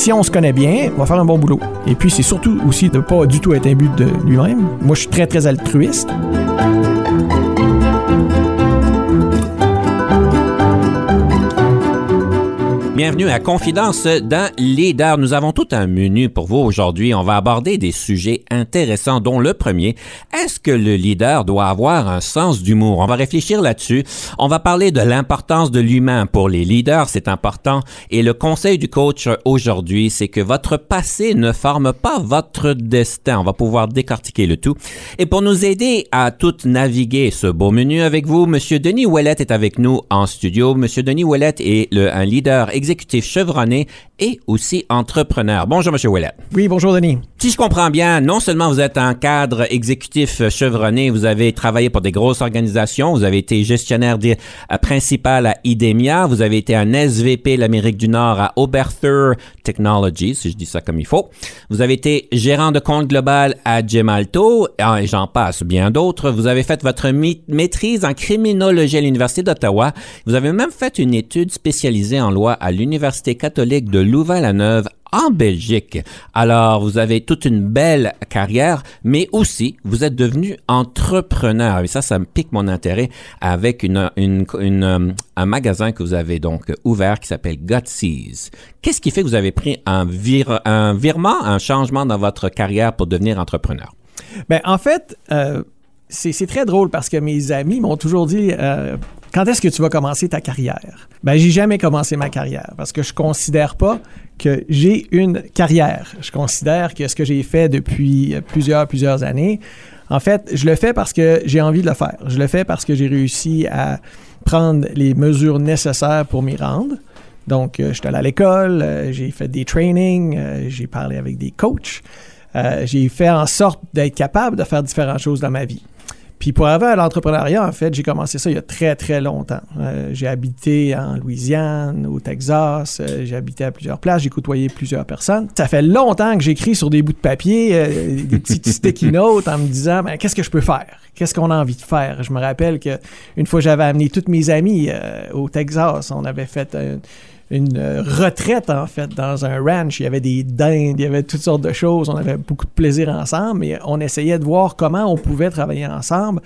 Si on se connaît bien, on va faire un bon boulot. Et puis, c'est surtout aussi de ne pas du tout être un but de lui-même. Moi, je suis très, très altruiste. Bienvenue à Confidence d'un leader. Nous avons tout un menu pour vous aujourd'hui. On va aborder des sujets intéressants, dont le premier, est-ce que le leader doit avoir un sens d'humour? On va réfléchir là-dessus. On va parler de l'importance de l'humain pour les leaders, c'est important. Et le conseil du coach aujourd'hui, c'est que votre passé ne forme pas votre destin. On va pouvoir décortiquer le tout. Et pour nous aider à tout naviguer ce beau menu avec vous, Monsieur Denis Ouellet est avec nous en studio. Monsieur Denis Ouellet est le, un leader exécutif chevronné et aussi entrepreneur. Bonjour, Monsieur Ouellet. Oui, bonjour, Denis. Si je comprends bien, non seulement vous êtes un cadre exécutif chevronné, vous avez travaillé pour des grosses organisations, vous avez été gestionnaire euh, principal à IDEMIA, vous avez été un SVP l'Amérique du Nord à Oberthur Technologies, si je dis ça comme il faut. Vous avez été gérant de compte global à Gemalto, et j'en passe bien d'autres. Vous avez fait votre maîtrise en criminologie à l'Université d'Ottawa. Vous avez même fait une étude spécialisée en loi à l'Université catholique de Louvain-la-Neuve en Belgique. Alors, vous avez toute une belle carrière, mais aussi, vous êtes devenu entrepreneur. Et ça, ça me pique mon intérêt avec un magasin que vous avez donc ouvert qui s'appelle Gutsees. Qu'est-ce qui fait que vous avez pris un virement, un changement dans votre carrière pour devenir entrepreneur? Bien, en fait, euh, c'est très drôle parce que mes amis m'ont toujours dit euh, quand est-ce que tu vas commencer ta carrière? Ben, j'ai jamais commencé ma carrière parce que je considère pas que j'ai une carrière. Je considère que ce que j'ai fait depuis plusieurs, plusieurs années, en fait, je le fais parce que j'ai envie de le faire. Je le fais parce que j'ai réussi à prendre les mesures nécessaires pour m'y rendre. Donc, euh, je suis allé à l'école, euh, j'ai fait des trainings, euh, j'ai parlé avec des coachs. j'ai fait en sorte d'être capable de faire différentes choses dans ma vie. Puis pour arriver à l'entrepreneuriat, en fait, j'ai commencé ça il y a très, très longtemps. Euh, j'ai habité en Louisiane, au Texas, euh, j'ai habité à plusieurs places, j'ai côtoyé plusieurs personnes. Ça fait longtemps que j'écris sur des bouts de papier, euh, des petites sticky notes en me disant, ben, qu'est-ce que je peux faire? Qu'est-ce qu'on a envie de faire? Je me rappelle qu'une fois, j'avais amené toutes mes amies au Texas. On avait fait une euh, retraite, en fait, dans un ranch. Il y avait des dindes, il y avait toutes sortes de choses. On avait beaucoup de plaisir ensemble, mais on essayait de voir comment on pouvait travailler ensemble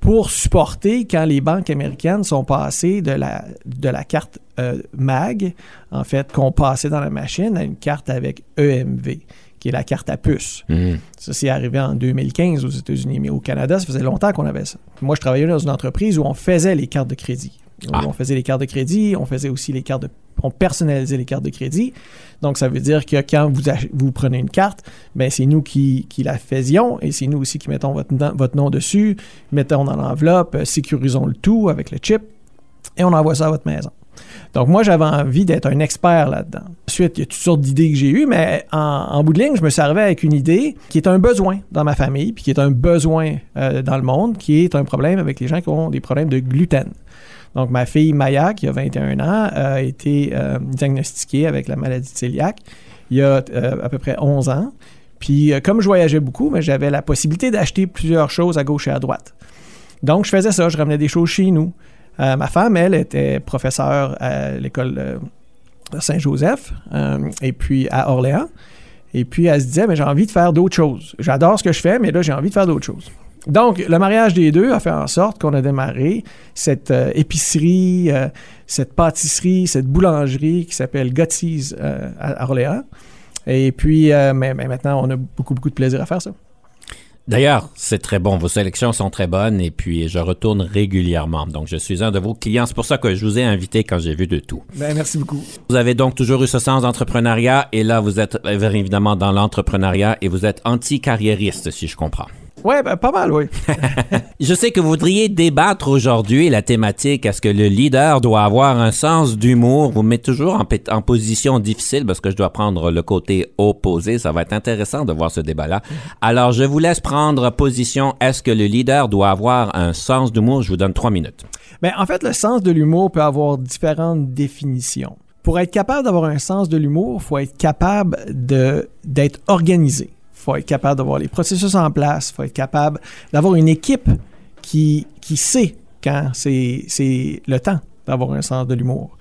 pour supporter quand les banques américaines sont passées de la, de la carte euh, MAG, en fait, qu'on passait dans la machine, à une carte avec EMV qui est la carte à puce. Mmh. Ça, c'est arrivé en 2015 aux États-Unis, mais au Canada, ça faisait longtemps qu'on avait ça. Moi, je travaillais dans une entreprise où on faisait les cartes de crédit. Ah. On faisait les cartes de crédit, on faisait aussi les cartes de on personnalisait les cartes de crédit. Donc, ça veut dire que quand vous, prenez une carte, ben c'est nous qui, la faisions et c'est nous aussi qui mettons votre, votre nom dessus, mettons dans l'enveloppe, euh, sécurisons le tout avec le chip et on envoie ça à votre maison. Donc, moi, j'avais envie d'être un expert là-dedans. Ensuite, il y a toutes sortes d'idées que j'ai eues, mais en, bout de ligne, je me servais avec une idée qui est un besoin dans ma famille, puis qui est un besoin euh, dans le monde, qui est un problème avec les gens qui ont des problèmes de gluten. Donc, ma fille Maya, qui a 21 ans, a été euh, diagnostiquée avec la maladie cœliaque il y a euh, à peu près 11 ans. Puis, euh, comme je voyageais beaucoup, j'avais la possibilité d'acheter plusieurs choses à gauche et à droite. Donc, je faisais ça, je ramenais des choses chez nous. ma femme, elle, était professeure à l'école Saint-Joseph et puis à Orléans. Et puis, elle se disait, mais j'ai envie de faire d'autres choses. J'adore ce que je fais, mais là, j'ai envie de faire d'autres choses. Donc, le mariage des deux a fait en sorte qu'on a démarré cette euh, épicerie, euh, cette pâtisserie, cette boulangerie qui s'appelle Gotti's euh, à Orléans. Et puis, mais, maintenant, on a beaucoup, beaucoup de plaisir à faire ça. D'ailleurs, c'est très bon. Vos sélections sont très bonnes et puis je retourne régulièrement. Donc, je suis un de vos clients. C'est pour ça que je vous ai invité quand j'ai vu de tout. Ben, merci beaucoup. Vous avez donc toujours eu ce sens d'entrepreneuriat et là, vous êtes évidemment dans l'entrepreneuriat et vous êtes anti-carriériste, si je comprends. Ouais, ben, pas mal, oui. Je sais que vous voudriez débattre aujourd'hui la thématique est-ce que le leader doit avoir un sens d'humour? Vous me mettez toujours en, position difficile parce que je dois prendre le côté opposé. Ça va être intéressant de voir ce débat-là. Alors, je vous laisse prendre position. Est-ce que le leader doit avoir un sens d'humour? Je vous donne trois minutes. Mais en fait, le sens de l'humour peut avoir différentes définitions. Pour être capable d'avoir un sens de l'humour, il faut être capable d'être organisé. Faut être capable d'avoir les processus en place. Faut être capable d'avoir une équipe qui, qui sait quand c'est le temps d'avoir un sens de l'humour.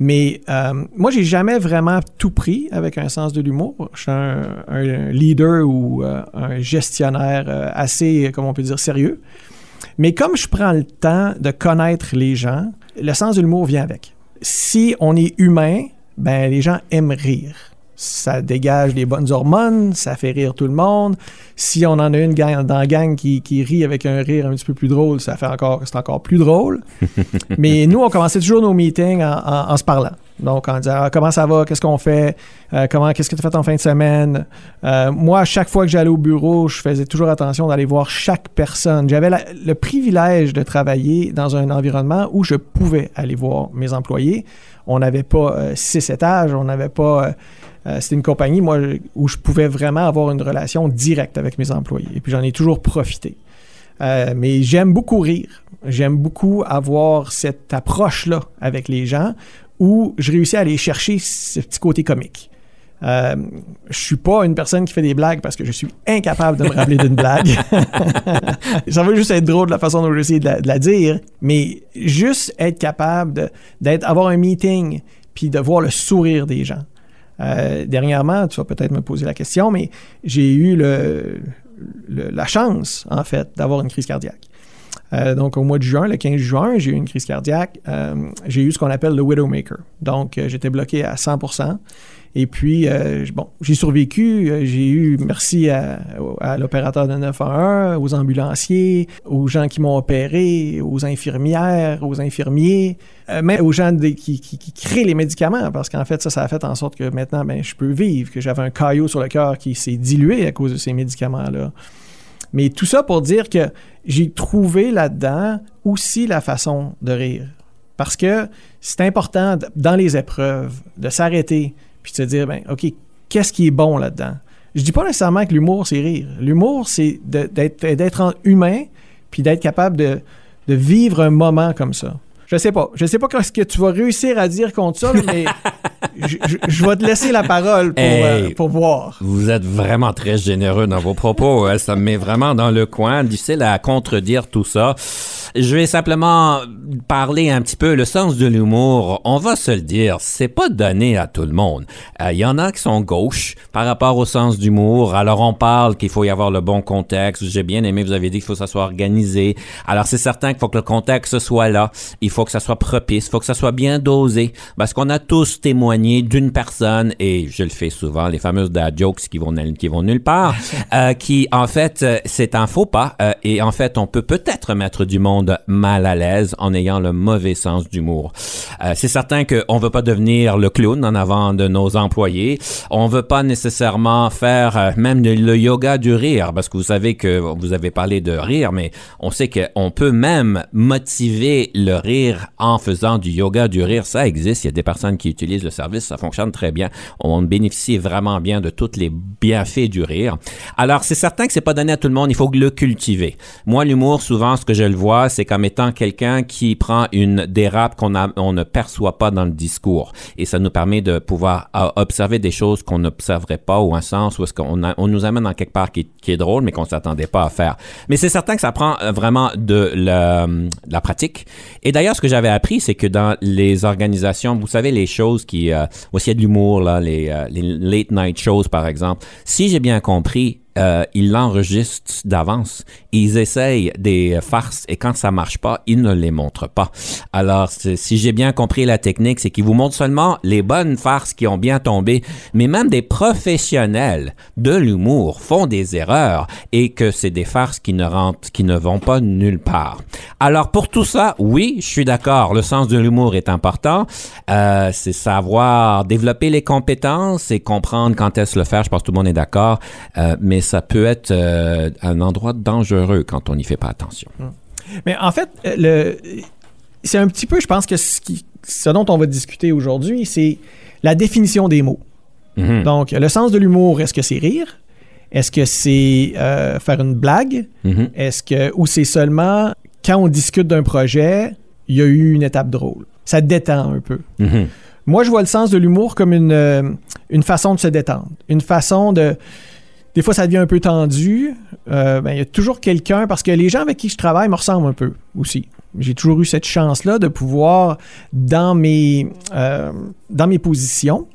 Mais euh, moi, j'ai jamais vraiment tout pris avec un sens de l'humour. Je suis un, leader ou euh, un gestionnaire euh, assez, comment on peut dire, sérieux. Mais comme je prends le temps de connaître les gens, le sens de l'humour vient avec. Si on est humain, ben les gens aiment rire. Ça dégage des bonnes hormones, ça fait rire tout le monde. Si on en a une gang, dans la gang qui, qui rit avec un rire un petit peu plus drôle, ça fait encore, c'est encore plus drôle. Mais nous, on commençait toujours nos meetings en, en- en se parlant. Donc, en disant Ah, comment ça va, qu'est-ce qu'on fait, Euh, comment, qu'est-ce que tu as fait en fin de semaine? Euh, moi, à chaque fois que j'allais au bureau, je faisais toujours attention d'aller voir chaque personne. J'avais la- le privilège de travailler dans un environnement où je pouvais aller voir mes employés. On n'avait pas euh, six étages, on n'avait pas. Euh, c'était une compagnie, où je pouvais vraiment avoir une relation directe avec mes employés. Et puis, j'en ai toujours profité. Euh, mais j'aime beaucoup rire. J'aime beaucoup avoir cette approche-là avec les gens où je réussis à aller chercher ce petit côté comique. Euh, je suis pas une personne qui fait des blagues parce que je suis incapable de me rappeler d'une blague. ça va juste être drôle de la façon dont j'essaie de, la- de la dire, mais juste être capable d'être, avoir un meeting puis de voir le sourire des gens. Euh, dernièrement, tu vas peut-être me poser la question, mais j'ai eu la chance, en fait, d'avoir une crise cardiaque. Euh, donc, au mois de juin, le 15 juin, j'ai eu une crise cardiaque. Euh, j'ai eu ce qu'on appelle le Widowmaker. Donc, j'étais bloqué à 100 Et puis, euh, bon, j'ai survécu. Euh, J'ai eu, merci à, l'opérateur de 911, aux ambulanciers, aux gens qui m'ont opéré, aux infirmières, aux infirmiers, euh, même aux gens qui, qui- qui créent les médicaments. Parce qu'en fait, ça, ça a fait en sorte que maintenant, ben, je peux vivre, que j'avais un caillot sur le cœur qui s'est dilué à cause de ces médicaments-là. Mais tout ça pour dire que j'ai trouvé là-dedans aussi la façon de rire. Parce que c'est important dans les épreuves de s'arrêter puis se dire, ben, OK, qu'est-ce qui est bon là-dedans? Je dis pas nécessairement que l'humour, c'est rire. L'humour, c'est d'être humain puis d'être capable de, vivre un moment comme ça. Je sais pas. Je sais pas ce que tu vas réussir à dire contre ça, mais je, je- je vais te laisser la parole pour, Hey. euh, pour voir. Vous êtes vraiment très généreux dans vos propos. hein. Ça me met vraiment dans le coin. Difficile à contredire tout ça. Je vais simplement parler un petit peu le sens de l'humour. On va se le dire, c'est pas donné à tout le monde. Euh, Il y en a qui sont gauches par rapport au sens d'humour. Alors on parle qu'il faut y avoir le bon contexte. J'ai bien aimé, vous avez dit qu'il faut que ça soit organisé. Alors c'est certain qu'il faut que le contexte soit là. Il faut que ça soit propice. Il faut que ça soit bien dosé. Parce qu'on a tous témoigné d'une personne, et je le fais souvent, les fameuses dad jokes qui vont, qui vont nulle part, euh, qui en fait, euh, c'est un faux pas. euh, et en fait, on peut peut-être mettre du monde mal à l'aise en ayant le mauvais sens d'humour. Euh, c'est certain qu'on veut pas devenir le clown en avant de nos employés. On veut pas nécessairement faire euh, même le yoga du rire, parce que vous savez que vous avez parlé de rire, mais on sait qu'on peut même motiver le rire en faisant du yoga du rire. Ça existe. Il y a des personnes qui utilisent le service. Ça fonctionne très bien. On bénéficie vraiment bien de tous les bienfaits du rire. Alors, c'est certain que c'est pas donné à tout le monde. Il faut le cultiver. Moi, l'humour, souvent, ce que je le vois, c'est comme étant quelqu'un qui prend une dérape qu'on on ne perçoit pas dans le discours. Et ça nous permet de pouvoir euh, observer des choses qu'on n'observerait pas ou un sens où est-ce qu'on on nous amène dans quelque part qui, est drôle, mais qu'on s'attendait pas à faire. Mais c'est certain que ça prend euh, vraiment de la pratique. Et d'ailleurs, ce que j'avais appris, c'est que dans les organisations, vous savez, les choses qui, euh, il y a de l'humour, là, euh, les late night shows, par exemple. Si j'ai bien compris, euh, ils l'enregistrent d'avance. Ils essayent des farces et quand ça marche pas, ils ne les montrent pas. Alors, si j'ai bien compris la technique, c'est qu'ils vous montrent seulement les bonnes farces qui ont bien tombé, mais même des professionnels de l'humour font des erreurs et que c'est des farces qui ne rentrent, qui ne vont pas nulle part. Alors, pour tout ça, oui, je suis d'accord. Le sens de l'humour est important. Euh, c'est savoir développer les compétences et comprendre quand est-ce le faire. Je pense que tout le monde est d'accord. Euh, mais ça peut être euh, un endroit dangereux quand on n'y fait pas attention. Mais en fait, euh, le, c'est un petit peu, je pense que ce, qui, ce dont on va discuter aujourd'hui, c'est la définition des mots. Mhm. Donc, le sens de l'humour, est-ce que c'est rire? Est-ce que c'est euh, faire une blague? Mhm. Est-ce que ou c'est seulement quand on discute d'un projet, il y a eu une étape drôle. Ça détend un peu. Mhm. Moi, je vois le sens de l'humour comme une, une façon de se détendre, une façon de. Des fois, ça devient un peu tendu. Euh, ben, il y a toujours quelqu'un, parce que les gens avec qui je travaille me ressemblent un peu aussi. J'ai toujours eu cette chance-là de pouvoir, dans mes, euh, dans mes positions,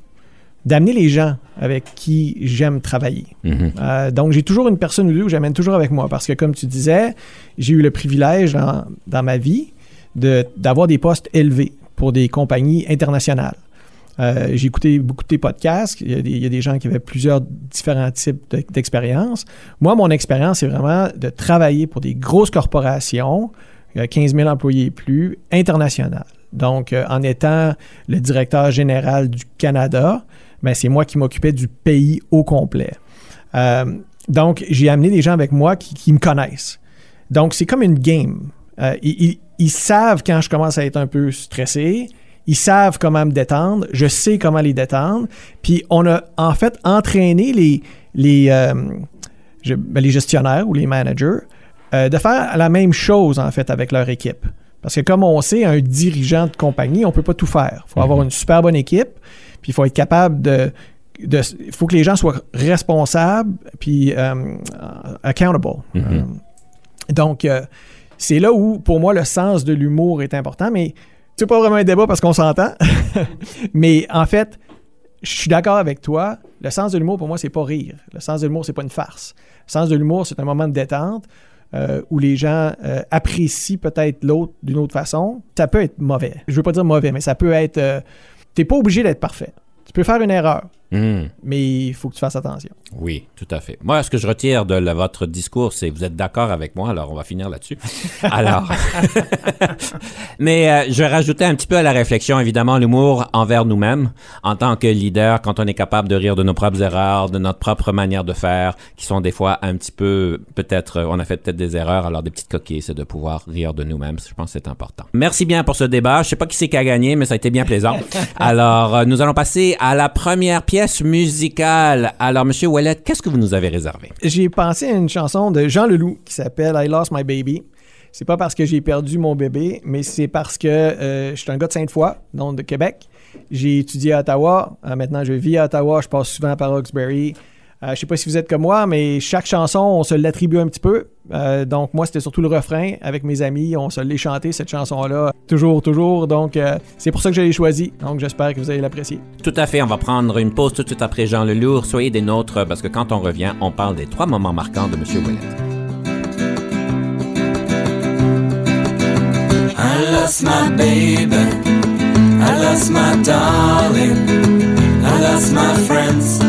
d'amener les gens avec qui j'aime travailler. Mhm. Euh, donc, j'ai toujours une personne ou deux que j'amène toujours avec moi parce que, comme tu disais, j'ai eu le privilège dans, dans ma vie de- d'avoir des postes élevés pour des compagnies internationales. Euh, j'ai écouté beaucoup de tes podcasts. Il y, a des, gens qui avaient plusieurs différents types de- d'expériences. Moi, mon expérience, c'est vraiment de travailler pour des grosses corporations, euh, 15 000 employés et plus, internationales. Donc, euh, en étant le directeur général du Canada, ben, c'est moi qui m'occupais du pays au complet. Euh, donc, j'ai amené des gens avec moi qui, me connaissent. Donc, c'est comme une game. Euh, ils savent quand je commence à être un peu stressé. Ils savent comment me détendre. Je sais comment les détendre. Puis, on a en fait entraîné les, les, euh, ben, les gestionnaires ou les managers euh, de faire la même chose, en fait, avec leur équipe. Parce que comme on sait, un dirigeant de compagnie, on peut pas tout faire. Il faut avoir Mhm. une super bonne équipe, puis il faut être capable de... Il faut que les gens soient responsables, puis euh, accountable. Mhm. Donc, c'est là où, pour moi, le sens de l'humour est important, mais c'est pas vraiment un débat parce qu'on s'entend. mais en fait, je suis d'accord avec toi. Le sens de l'humour, pour moi, c'est pas rire. Le sens de l'humour, c'est pas une farce. Le sens de l'humour, c'est un moment de détente euh, où les gens euh, apprécient peut-être l'autre d'une autre façon. Ça peut être mauvais. Je veux pas dire mauvais, mais ça peut être. euh, T'es pas obligé d'être parfait. Tu peux faire une erreur, Mhm. mais il faut que tu fasses attention. Oui, tout à fait. Moi, ce que je retire de la- votre discours, c'est vous êtes d'accord avec moi, alors on va finir là-dessus. Alors, mais euh, je vais rajouter un petit peu à la réflexion, évidemment, l'humour envers nous-mêmes, en tant que leader, quand on est capable de rire de nos propres erreurs, de notre propre manière de faire, qui sont des fois un petit peu, peut-être, euh, on a fait peut-être des erreurs, alors des petites coquilles, c'est de pouvoir rire de nous-mêmes. Je pense que c'est important. Merci bien pour ce débat. Je sais pas qui c'est qui a gagné, mais ça a été bien plaisant. Alors, euh, nous allons passer à la première pièce musicale. Alors, Monsieur Ouellet, qu'est-ce que vous nous avez réservé? J'ai pensé à une chanson de Jean Leloup qui s'appelle I Lost My Baby. C'est pas parce que j'ai perdu mon bébé, mais c'est parce que euh, je suis un gars de Sainte-Foy, donc de Québec. J'ai étudié à Ottawa. Euh, maintenant, je vis à Ottawa. Je passe souvent par Hawkesbury. Euh, je sais pas si vous êtes comme moi, mais chaque chanson, on se l'attribue un petit peu. Euh, donc, moi, c'était surtout le refrain. Avec mes amis, on se l'est chanté, cette chanson-là. Toujours, toujours. Donc, euh, c'est pour ça que je l'ai choisi. Donc, j'espère que vous allez l'apprécier. Tout à fait, on va prendre une pause tout de suite après Jean Lelour. Soyez des nôtres parce que quand on revient, on parle des trois moments marquants de Monsieur Ouellet. I lost my baby. I lost my darling. I lost my friends.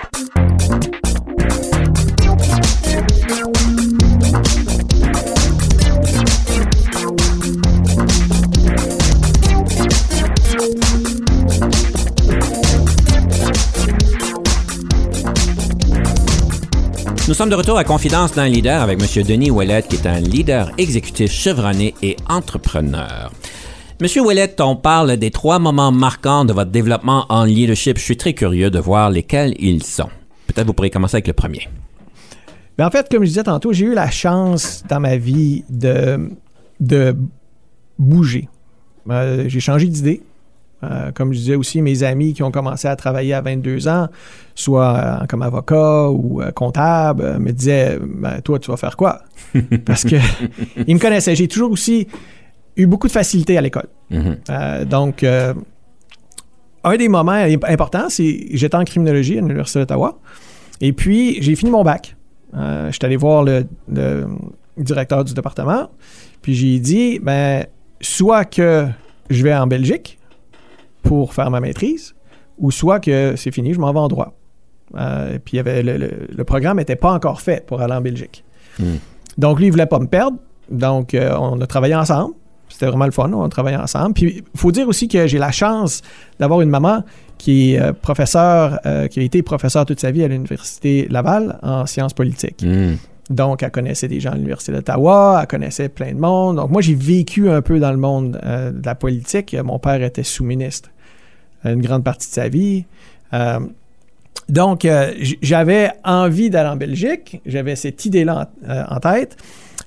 Nous sommes de retour à Confidence d'un leader avec M. Denis Ouellet, qui est un leader exécutif chevronné et entrepreneur. Monsieur Ouellet, on parle des trois moments marquants de votre développement en leadership. Je suis très curieux de voir lesquels ils sont. Peut-être vous pourrez commencer avec le premier. Mais en fait, comme je disais tantôt, j'ai eu la chance dans ma vie de, de bouger. Euh, j'ai changé d'idée. Euh, comme je disais aussi, mes amis qui ont commencé à travailler à 22 ans, soit euh, comme avocat ou euh, comptable, me disaient Ben, Toi, tu vas faire quoi? Parce que ils me connaissaient. J'ai toujours aussi eu beaucoup de facilité à l'école. Mhm. Donc, un des moments imp- importants, c'est j'étais en criminologie à l'Université d'Ottawa. Et puis, j'ai fini mon bac. Euh, J'étais allé voir le, le directeur du département. Puis, j'ai dit, ben, soit que je vais en Belgique pour faire ma maîtrise, ou soit que c'est fini, je m'en vais en droit. Euh, puis il y avait le, le- le programme n'était pas encore fait pour aller en Belgique. Hmm. Donc lui, il voulait pas me perdre. Donc euh, on a travaillé ensemble. C'était vraiment le fun, on a travaillé ensemble. Puis il faut dire aussi que j'ai la chance d'avoir une maman qui est euh, professeure, qui a été professeure toute sa vie à l'Université Laval en sciences politiques. Hmm. Donc, elle connaissait des gens à l'Université d'Ottawa, elle connaissait plein de monde. Donc, moi, j'ai vécu un peu dans le monde euh, de la politique. Mon père était sous-ministre une grande partie de sa vie. Euh, donc, euh, j'avais envie d'aller en Belgique. J'avais cette idée-là en, euh, en tête.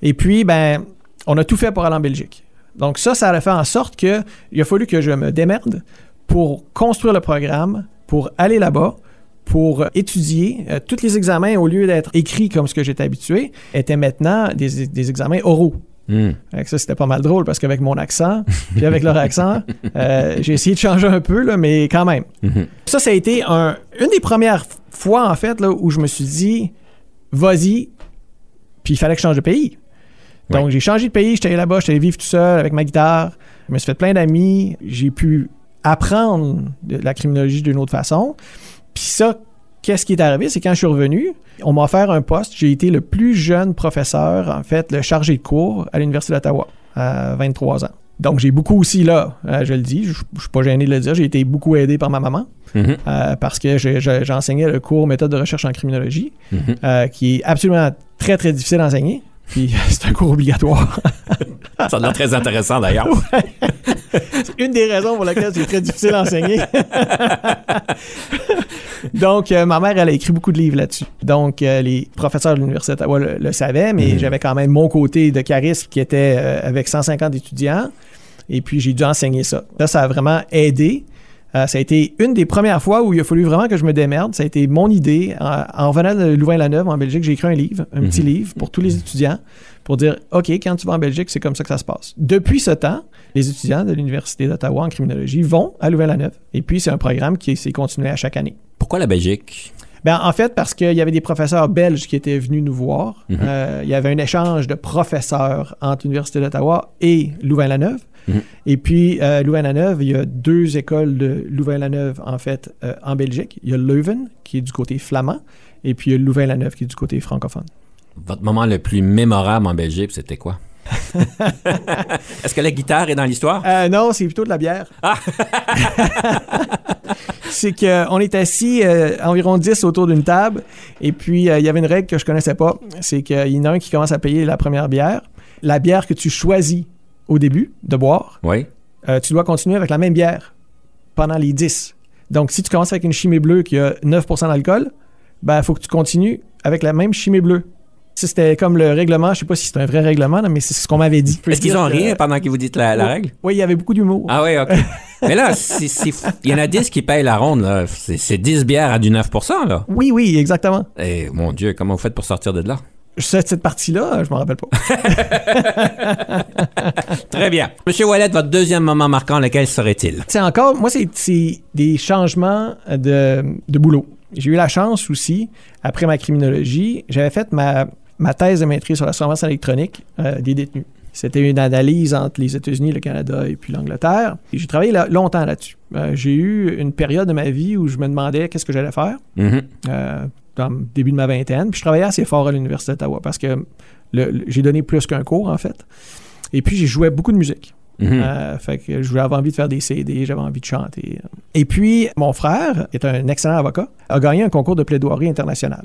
Et puis, ben, on a tout fait pour aller en Belgique. Donc, ça, ça a fait en sorte que il a fallu que je me démerde pour construire le programme, pour aller là-bas, pour étudier. Tous les examens, au lieu d'être écrits comme ce que j'étais habitué, étaient maintenant des examens oraux. Hmm. Ça, c'était pas mal drôle parce qu'avec mon accent, puis avec leur accent, euh, j'ai essayé de changer un peu, là, mais quand même. Mhm. Ça, ça a été un- une des premières fois, en fait, là, où je me suis dit, vas-y, puis il fallait que je change de pays. Donc, Ouais. j'ai changé de pays, j'étais allé là-bas, j'étais allé vivre tout seul avec ma guitare. Je me suis fait plein d'amis, j'ai pu apprendre de la criminologie d'une autre façon. Puis ça, qu'est-ce qui est arrivé? C'est quand je suis revenu, on m'a offert un poste. J'ai été le plus jeune professeur, en fait, le chargé de cours à l'Université d'Ottawa, à 23 ans. Donc, j'ai beaucoup aussi là, euh, je le dis, je je suis pas gêné de le dire, j'ai été beaucoup aidé par ma maman Mhm. euh, parce que j'enseignais le cours méthode de recherche en criminologie, Mhm. euh, qui est absolument très, très difficile à enseigner. Puis c'est un cours obligatoire. Ça a l'air très intéressant d'ailleurs. C'est une des raisons pour lesquelles c'est très difficile à enseigner. Donc, euh, ma mère, elle a écrit beaucoup de livres là-dessus. Donc, euh, les professeurs de l'Université d'Ottawa le, le savaient, mais Mhm. j'avais quand même mon côté de charisme qui était euh, avec 150 étudiants. Et puis, j'ai dû enseigner ça. Là, ça a vraiment aidé. Euh, ça a été une des premières fois où il a fallu vraiment que je me démerde. Ça a été mon idée. En, en revenant de Louvain-la-Neuve, en Belgique, j'ai écrit un livre, un petit Mhm. livre pour tous les étudiants, pour dire, OK, quand tu vas en Belgique, c'est comme ça que ça se passe. Depuis ce temps, les étudiants de l'Université d'Ottawa en criminologie vont à Louvain-la-Neuve. Et puis, c'est un programme qui s'est continué à chaque année. Pourquoi la Belgique? Ben, en fait, parce qu'il y avait des professeurs belges qui étaient venus nous voir. Mhm. Euh, il y avait un échange de professeurs entre l'Université d'Ottawa et Louvain-la-Neuve. Mhm. Et puis, Louvain-la-Neuve, il y a deux écoles de Louvain-la-Neuve, en fait, euh, en Belgique. Il y a Leuven, qui est du côté flamand, et puis il y a Louvain-la-Neuve, qui est du côté francophone. Votre moment le plus mémorable en Belgique, c'était quoi? Est-ce que la guitare est dans l'histoire? Euh, non, c'est plutôt de la bière. c'est qu'on est assis euh, environ 10 autour d'une table, et puis euh, il y avait une règle que je connaissais pas, c'est qu'il y en a un qui commence à payer la première bière. La bière que tu choisis au début de boire, Oui. euh, tu dois continuer avec la même bière pendant les 10. Donc, si tu commences avec une chimée bleue qui a 9% d'alcool, ben, il faut que tu continues avec la même chimée bleue. Ça, c'était comme le règlement. Je sais pas si c'est un vrai règlement, mais c'est ce qu'on m'avait dit. Est-ce qu'ils ont ri pendant que vous dites la, la règle? Oui, il y avait beaucoup d'humour. Ah oui, OK. Mais là, il y en a 10 qui payent la ronde. là. C'est c'est 10 bières à du 9% là. Oui, oui, exactement. Eh, mon Dieu, comment vous faites pour sortir de là? Cette, cette partie-là, je m'en rappelle pas. Très bien. Monsieur Wallet, votre deuxième moment marquant, lequel serait-il? C'est encore, moi, c'est- des changements de, de boulot. J'ai eu la chance aussi, après ma criminologie, j'avais fait ma, ma thèse de maîtrise sur la surveillance électronique euh, des détenus. C'était une analyse entre les États-Unis, le Canada et puis l'Angleterre. Et j'ai travaillé là- longtemps là-dessus. Euh, j'ai eu une période de ma vie où je me demandais qu'est-ce que j'allais faire. Mhm. euh, dans le début de ma vingtaine. Puis je travaillais assez fort à l'Université d'Ottawa parce que le- le- j'ai donné plus qu'un cours, en fait. Et puis, j'ai joué beaucoup de musique. Mhm. Euh, fait que j'avais envie de faire des CD, j'avais envie de chanter. Et puis, mon frère, qui est un excellent avocat, a gagné un concours de plaidoirie international.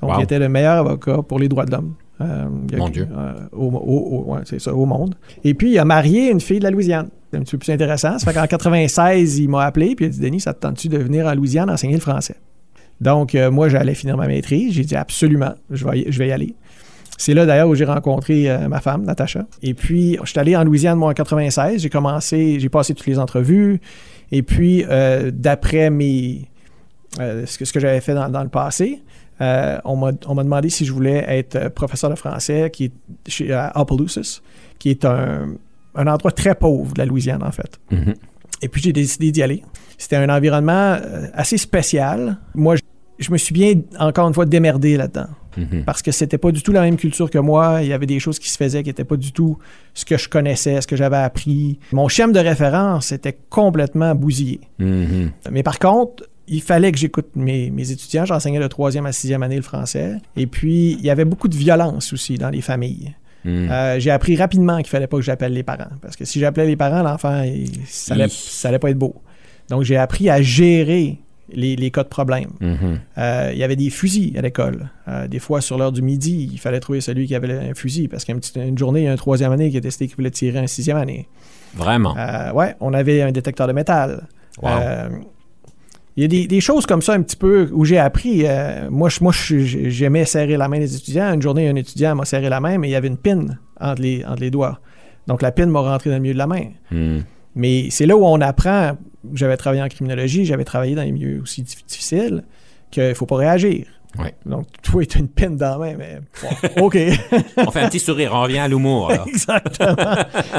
Donc, Wow. il était le meilleur avocat pour les droits de l'homme. Euh, il a- Mon Dieu. euh, au, au- au- ouais, c'est ça, au monde. Et puis, il a marié une fille de la Louisiane. C'est un petit peu plus intéressant. Ça fait qu'en 96, il m'a appelé puis il a dit Denis, ça te tente-tu de venir en Louisiane enseigner le français Donc, euh, moi, j'allais finir ma maîtrise. J'ai dit absolument, je vais y, je vais y aller. C'est là d'ailleurs où j'ai rencontré euh, ma femme, Natacha. Et puis, je suis allé en Louisiane, moi, en 96. J'ai commencé, j'ai passé toutes les entrevues. Et puis, euh, d'après mes, ce que, ce que j'avais fait dans, dans le passé, on m'a demandé si je voulais être professeur de français qui est chez, à Opelousas, qui est un, un endroit très pauvre de la Louisiane, en fait. Mhm. Et puis j'ai décidé d'y aller. C'était un environnement euh, assez spécial. Moi, je me suis bien, encore une fois, démerdé là-dedans. Mhm. Parce que c'était pas du tout la même culture que moi. Il y avait des choses qui se faisaient qui n'étaient pas du tout ce que je connaissais, ce que j'avais appris. Mon schéma de référence était complètement bousillé. Mhm. Mais par contre, il fallait que j'écoute mes, mes étudiants. J'enseignais de troisième à sixième année le français. Et puis, il y avait beaucoup de violence aussi dans les familles. Mhm. Euh, j'ai appris rapidement qu'il fallait pas que j'appelle les parents. Parce que si j'appelais les parents, l'enfant, il- ça allait, ça allait pas être beau. Donc, j'ai appris à gérer les, les cas de problème. Mhm. Euh, il y avait des fusils à l'école. Euh, des fois, sur l'heure du midi, il fallait trouver celui qui avait un fusil. Parce qu'une une journée, il y a un troisième année qui a décidé qu'il voulait tirer un sixième année. Vraiment? Euh, ouais, on avait un détecteur de métal. Wow. Euh, il y a des, des choses comme ça un petit peu où j'ai appris. moi, je- moi j'aimais serrer la main des étudiants. Une journée, un étudiant m'a serré la main, mais il y avait une pine entre les, entre les doigts. Donc, la pine m'a rentré dans le milieu de la main. Mhm. Mais c'est là où on apprend. J'avais travaillé en criminologie, j'avais travaillé dans des milieux aussi dif- difficiles, qu'il ne faut pas réagir. Ouais. Donc, toi, tu as une pine dans la main, mais bon, OK. On fait un petit sourire, on revient à l'humour. Exactement.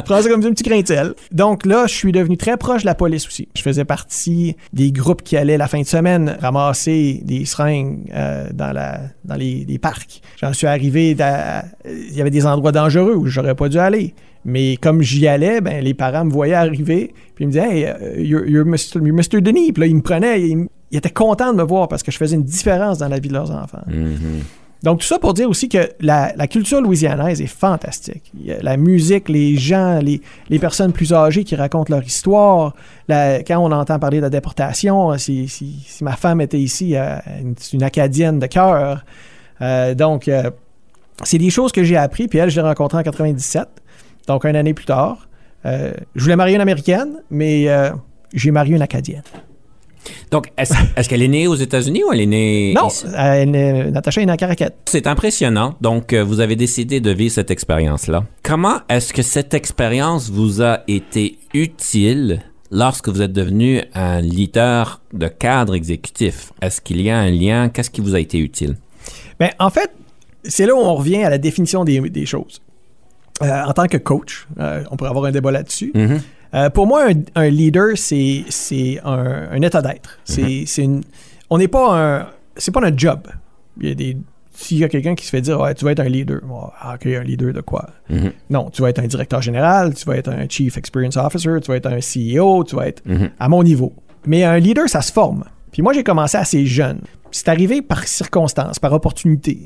Prends ça comme un petit grain de sel. Donc là, je suis devenu très proche de la police aussi. Je faisais partie des groupes qui allaient la fin de semaine ramasser des seringues euh, dans, la, dans les, les parcs. J'en suis arrivé, à- il y avait des endroits dangereux où j'aurais pas dû aller. Mais comme j'y allais, ben, les parents me voyaient arriver, puis ils me disaient Hey, euh, you're, you're Mr. you're Mr. Denis. Puis là, ils me prenaient, ils, étaient contents de me voir parce que je faisais une différence dans la vie de leurs enfants. Mhm. Donc, tout ça pour dire aussi que la, la culture louisianaise est fantastique. La musique, les gens, les, les personnes plus âgées qui racontent leur histoire. La- quand on entend parler de la déportation, si, si- si ma femme était ici, euh, une Acadienne de cœur. Euh, donc, euh, c'est des choses que j'ai appris. Puis elle, je l'ai rencontrée en 97, donc une année plus tard. Euh, je voulais marier une Américaine, mais euh, j'ai marié une Acadienne. Donc, est-ce qu'elle est née aux États-Unis ou elle est née Non, ici? elle est- Natacha est née à. C'est impressionnant. Donc, euh, vous avez décidé de vivre cette expérience-là. Comment est-ce que cette expérience vous a été utile lorsque vous êtes devenu un leader de cadre exécutif? Est-ce qu'il y a un lien? Qu'est-ce qui vous a été utile? Ben, en fait, c'est là où on revient à la définition des, des choses. Euh, en tant que coach, euh, on pourrait avoir un débat là-dessus. Mhm. Euh, pour moi, un, un leader, c'est un, un état d'être. C'est c'est. On n'est pas un. C'est pas notre job. Il y a des. S'il y a quelqu'un qui se fait dire, ouais, tu vas être un leader. Ah, ok, un leader de quoi? Mhm. Non, tu vas être un directeur général, tu vas être un chief experience officer, tu vas être un CEO, tu vas être Mhm. à mon niveau. Mais un leader, ça se forme. Puis moi, j'ai commencé assez jeune. C'est arrivé par circonstance, par opportunité.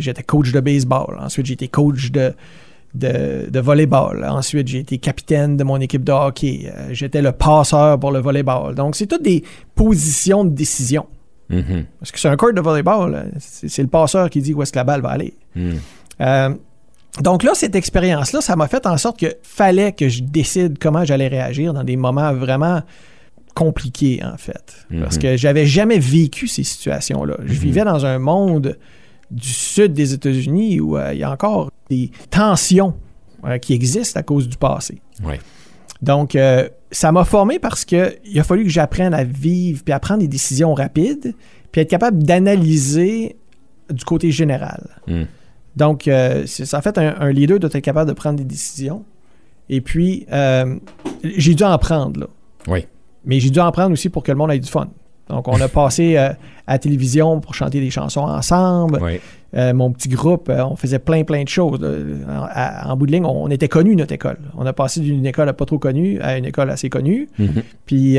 J'étais coach de baseball. Ensuite, j'ai été coach de, de, de volleyball. Ensuite, j'ai été capitaine de mon équipe de hockey. Euh, j'étais le passeur pour le volleyball. Donc, c'est toutes des positions de décision. Mhm. Parce que c'est un court de volleyball. C'est le passeur qui dit où est-ce que la balle va aller. Mhm. Euh, donc là, cette expérience-là, ça m'a fait en sorte que fallait que je décide comment j'allais réagir dans des moments vraiment compliqués, en fait. Parce Mhm. que j'avais jamais vécu ces situations-là. Je vivais dans un monde du sud des États-Unis où euh, il y a encore des tensions euh, qui existent à cause du passé. Donc, euh, ça m'a formé parce que il a fallu que j'apprenne à vivre puis à prendre des décisions rapides puis être capable d'analyser du côté général. Mm. Donc, euh, c'est en fait un, un leader doit être capable de prendre des décisions. Et puis, euh, j'ai dû en prendre, là. Oui. Mais j'ai dû en prendre aussi pour que le monde ait du fun. Donc, on a passé euh, à la télévision pour chanter des chansons ensemble. Oui. Euh, mon petit groupe, euh, on faisait plein, plein de choses. En, à- en bout de ligne, on, on était connus, notre école. On a passé d'une école pas trop connue à une école assez connue. Mhm. Puis,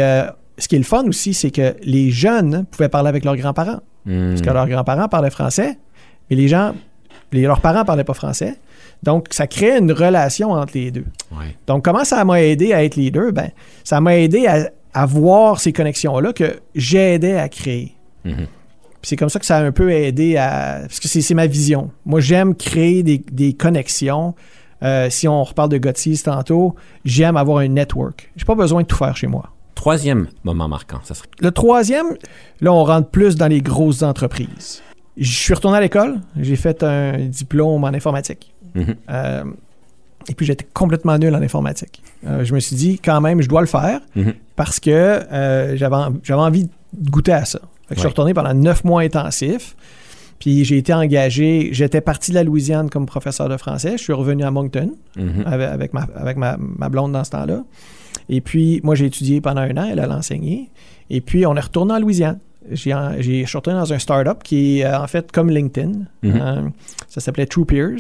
ce qui est le fun aussi, c'est que les jeunes pouvaient parler avec leurs grands-parents. Mhm. Parce que leurs grands-parents parlaient français, mais les gens, les- leurs parents parlaient pas français. Donc, ça crée une relation entre les deux. Ouais. Donc, comment ça m'a aidé à être leader? Ben, ça m'a aidé à, à voir ces connexions-là que j'aidais à créer. Mhm. C'est comme ça que ça a un peu aidé à. Parce que c'est c'est ma vision. Moi, j'aime créer des, des connexions. Euh, si on reparle de Gotsis tantôt, j'aime avoir un network. J'ai pas besoin de tout faire chez moi. Troisième moment marquant, ça serait. Le troisième, là, on rentre plus dans les grosses entreprises. Je suis retourné à l'école. J'ai fait un diplôme en informatique. Mhm. Euh, et puis, j'étais complètement nul en informatique. Euh, je me suis dit, quand même, je dois le faire Mhm. parce que euh, j'avais en- j'avais envie de goûter à ça. Fait que Je suis retourné pendant neuf mois intensifs. Puis j'ai été engagé, j'étais parti de la Louisiane comme professeur de français. Je suis revenu à Moncton Mhm. avec, avec ma, avec ma, ma blonde dans ce temps-là. Et puis, moi, j'ai étudié pendant un an, elle, elle a enseigné. Et puis, on est retourné en Louisiane. J'ai, j'ai, je suis retourné dans un startup qui est euh, en fait comme LinkedIn. Mhm. Euh, ça s'appelait True Peers.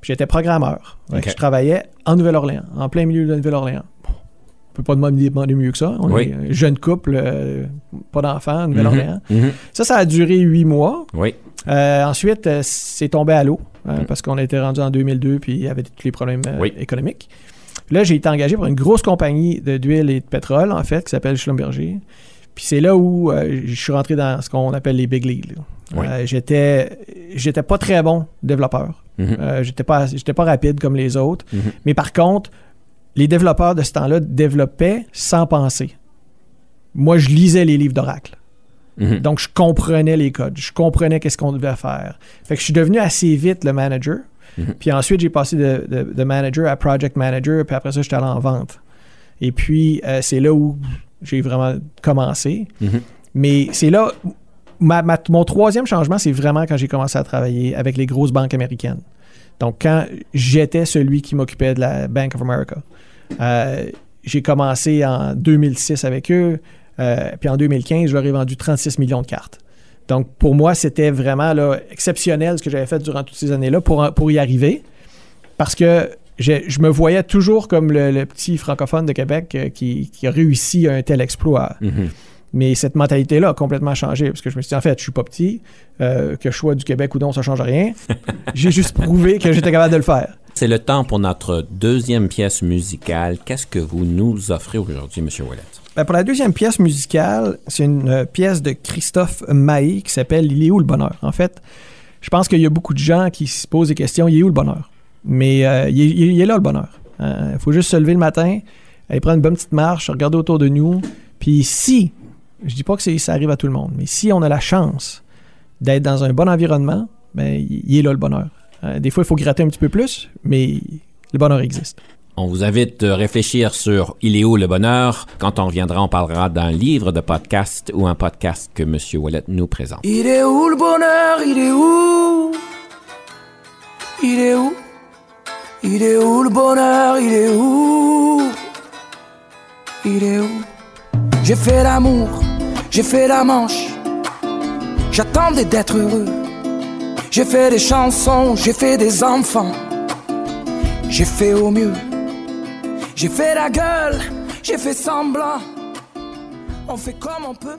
Puis j'étais programmeur. Je travaillais en Nouvelle-Orléans, en plein milieu de Nouvelle-Orléans. Bon, on peut pas demander, mieux que ça. On Oui. est un jeune couple, euh, pas d'enfants, Nouvelle-Orléans. Mhm. Ça, ça a duré huit mois. Oui. Euh, ensuite, euh, c'est tombé à l'eau euh, Mhm. parce qu'on était rendu en 2002 puis il y avait tous les problèmes euh, Oui. économiques. Là, j'ai été engagé par une grosse compagnie de- d'huile et de pétrole, en fait, qui s'appelle Schlumberger. Puis c'est là où euh, je suis rentré dans ce qu'on appelle les big leagues. Oui. Euh, j'étais, j'étais pas très bon développeur. Mhm. Euh, j'étais pas, j'étais pas rapide comme les autres. Mhm. Mais par contre, les développeurs de ce temps-là développaient sans penser. Moi, je lisais les livres d'Oracle. Mhm. Donc, je comprenais les codes. Je comprenais qu'est-ce qu'on devait faire. Fait que je suis devenu assez vite le manager. Puis ensuite, j'ai passé de, de- de manager à project manager. Puis après ça, j'étais allé en vente. Et puis, c'est là où j'ai vraiment commencé. Mhm. Mais c'est là, ma- ma- mon troisième changement, c'est vraiment quand j'ai commencé à travailler avec les grosses banques américaines. Donc, quand j'étais celui qui m'occupait de la Bank of America, Euh, j'ai commencé en 2006 avec eux, euh, puis en 2015, je leur ai vendu 36 millions de cartes. Donc, pour moi, c'était vraiment là, exceptionnel ce que j'avais fait durant toutes ces années-là pour, pour y arriver, parce que je me voyais toujours comme le, le petit francophone de Québec euh, qui, qui a réussi un tel exploit. Mhm. Mais cette mentalité-là a complètement changé parce que je me suis dit, en fait, je suis pas petit, euh, que je sois du Québec ou non, ça change rien. J'ai juste prouvé que j'étais capable de le faire. C'est le temps pour notre deuxième pièce musicale. Qu'est-ce que vous nous offrez aujourd'hui, Monsieur Wallet? Ben, pour la deuxième pièce musicale, c'est une euh, pièce de Christophe Maé qui s'appelle Il est où le bonheur? En fait, je pense qu'il y a beaucoup de gens qui se posent des questions, il est où le bonheur? Mais euh, il, est, il est là le bonheur. Il faut juste se lever le matin, aller prendre une bonne petite marche, regarder autour de nous. Puis si, je dis pas que ça arrive à tout le monde, mais si on a la chance d'être dans un bon environnement, ben, il est là le bonheur. Euh, des fois, il faut gratter un petit peu plus, mais le bonheur existe. On vous invite de réfléchir sur Il est où le bonheur? Quand on reviendra, on parlera d'un livre de podcast ou un podcast que Monsieur Wallet nous présente. Il est où le bonheur? Il est où? Il est où? Il est où le bonheur? Il est où? Il est où? J'ai fait l'amour, j'ai fait la manche. J'attendais d'être heureux. J'ai fait des chansons, j'ai fait des enfants. J'ai fait au mieux. J'ai fait la gueule, j'ai fait semblant. On fait comme on peut.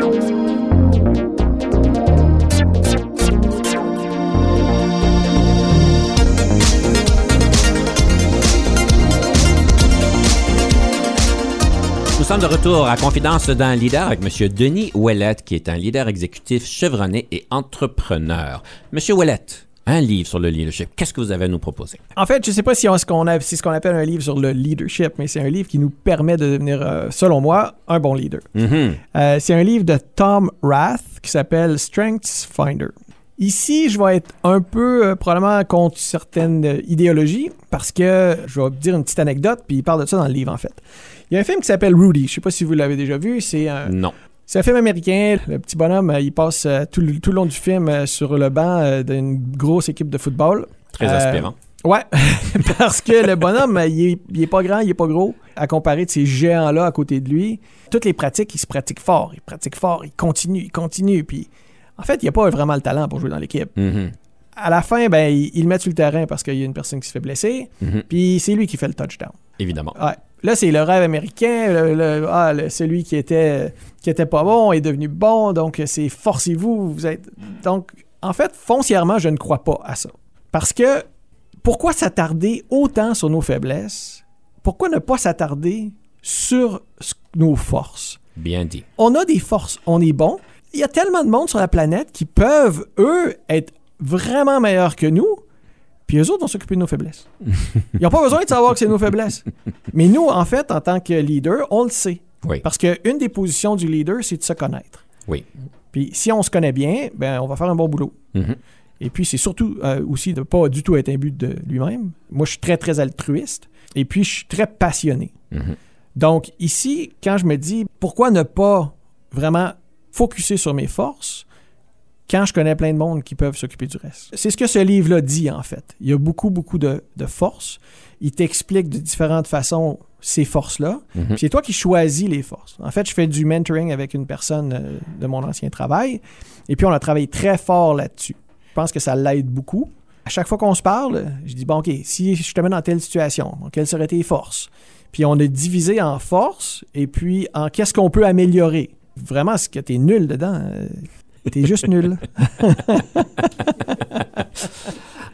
Nous sommes de retour à Confidence d'un leader avec Monsieur Denis Ouellet, qui est un leader exécutif chevronné et entrepreneur. Monsieur Ouellet, un livre sur le leadership. Qu'est-ce que vous avez à nous proposer? En fait, je ne sais pas si on- ce qu'on a- c'est ce qu'on appelle un livre sur le leadership, mais c'est un livre qui nous permet de devenir, euh, selon moi, un bon leader. Mhm. Euh, c'est un livre de Tom Rath qui s'appelle Strengths Finder. Ici, je vais être un peu euh, probablement contre certaines idéologies parce que je vais vous dire une petite anecdote, puis il parle de ça dans le livre en fait. Il y a un film qui s'appelle Rudy, je sais pas si vous l'avez déjà vu, c'est un, Non. C'est un film américain. Le petit bonhomme, euh, il passe euh, tout, le, tout le long du film euh, sur le banc d'une grosse équipe de football. Très aspirant. Ouais, parce que le bonhomme, il est, il est pas grand, il est pas gros, à comparer de ces géants-là à côté de lui. Toutes les pratiques, il se pratique fort, il pratique fort, il continue, il continue. Puis, en fait, il n'y a pas vraiment le talent pour jouer dans l'équipe. Mhm. À la fin, ben, il, il le met sur le terrain parce qu'il y a une personne qui se fait blesser, Mhm. puis c'est lui qui fait le touchdown. Évidemment. Ouais. Là, c'est le rêve américain. le- le- ah, le- celui qui était, qui était pas bon est devenu bon, donc c'est forcez-vous. Vous êtes... Donc, en fait, foncièrement, je ne crois pas à ça. Parce que pourquoi s'attarder autant sur nos faiblesses? Pourquoi ne pas s'attarder sur nos forces? Bien dit. On a des forces, on est bon. Il y a tellement de monde sur la planète qui peuvent, eux, être vraiment meilleurs que nous, puis eux autres vont s'occuper de nos faiblesses. Ils n'ont pas besoin de savoir que c'est nos faiblesses. Mais nous, en fait, en tant que leader, on le sait. Oui. Parce qu'une des positions du leader, c'est de se connaître. Oui. Puis si on se connaît bien, ben, on va faire un bon boulot. Mhm. Et puis, c'est surtout euh, aussi de pas du tout être imbu de lui-même. Moi, je suis très, très altruiste. Et puis, je suis très passionné. Mhm. Donc, ici, quand je me dis pourquoi ne pas vraiment focuser sur mes forces, quand je connais plein de monde qui peuvent s'occuper du reste. C'est ce que ce livre-là dit, en fait. Il y a beaucoup, beaucoup de, de forces. Il t'explique de différentes façons ces forces-là. Mhm. C'est toi qui choisis les forces. En fait, je fais du mentoring avec une personne euh, de mon ancien travail. Et puis, on a travaillé très fort là-dessus. Je pense que ça l'aide beaucoup. À chaque fois qu'on se parle, je dis, bon, OK, si je te mets dans telle situation, quelles seraient tes forces? Puis on a divisé en forces et puis en qu'est-ce qu'on peut améliorer? Vraiment, ce que t'es nul dedans, euh, t'es juste nul.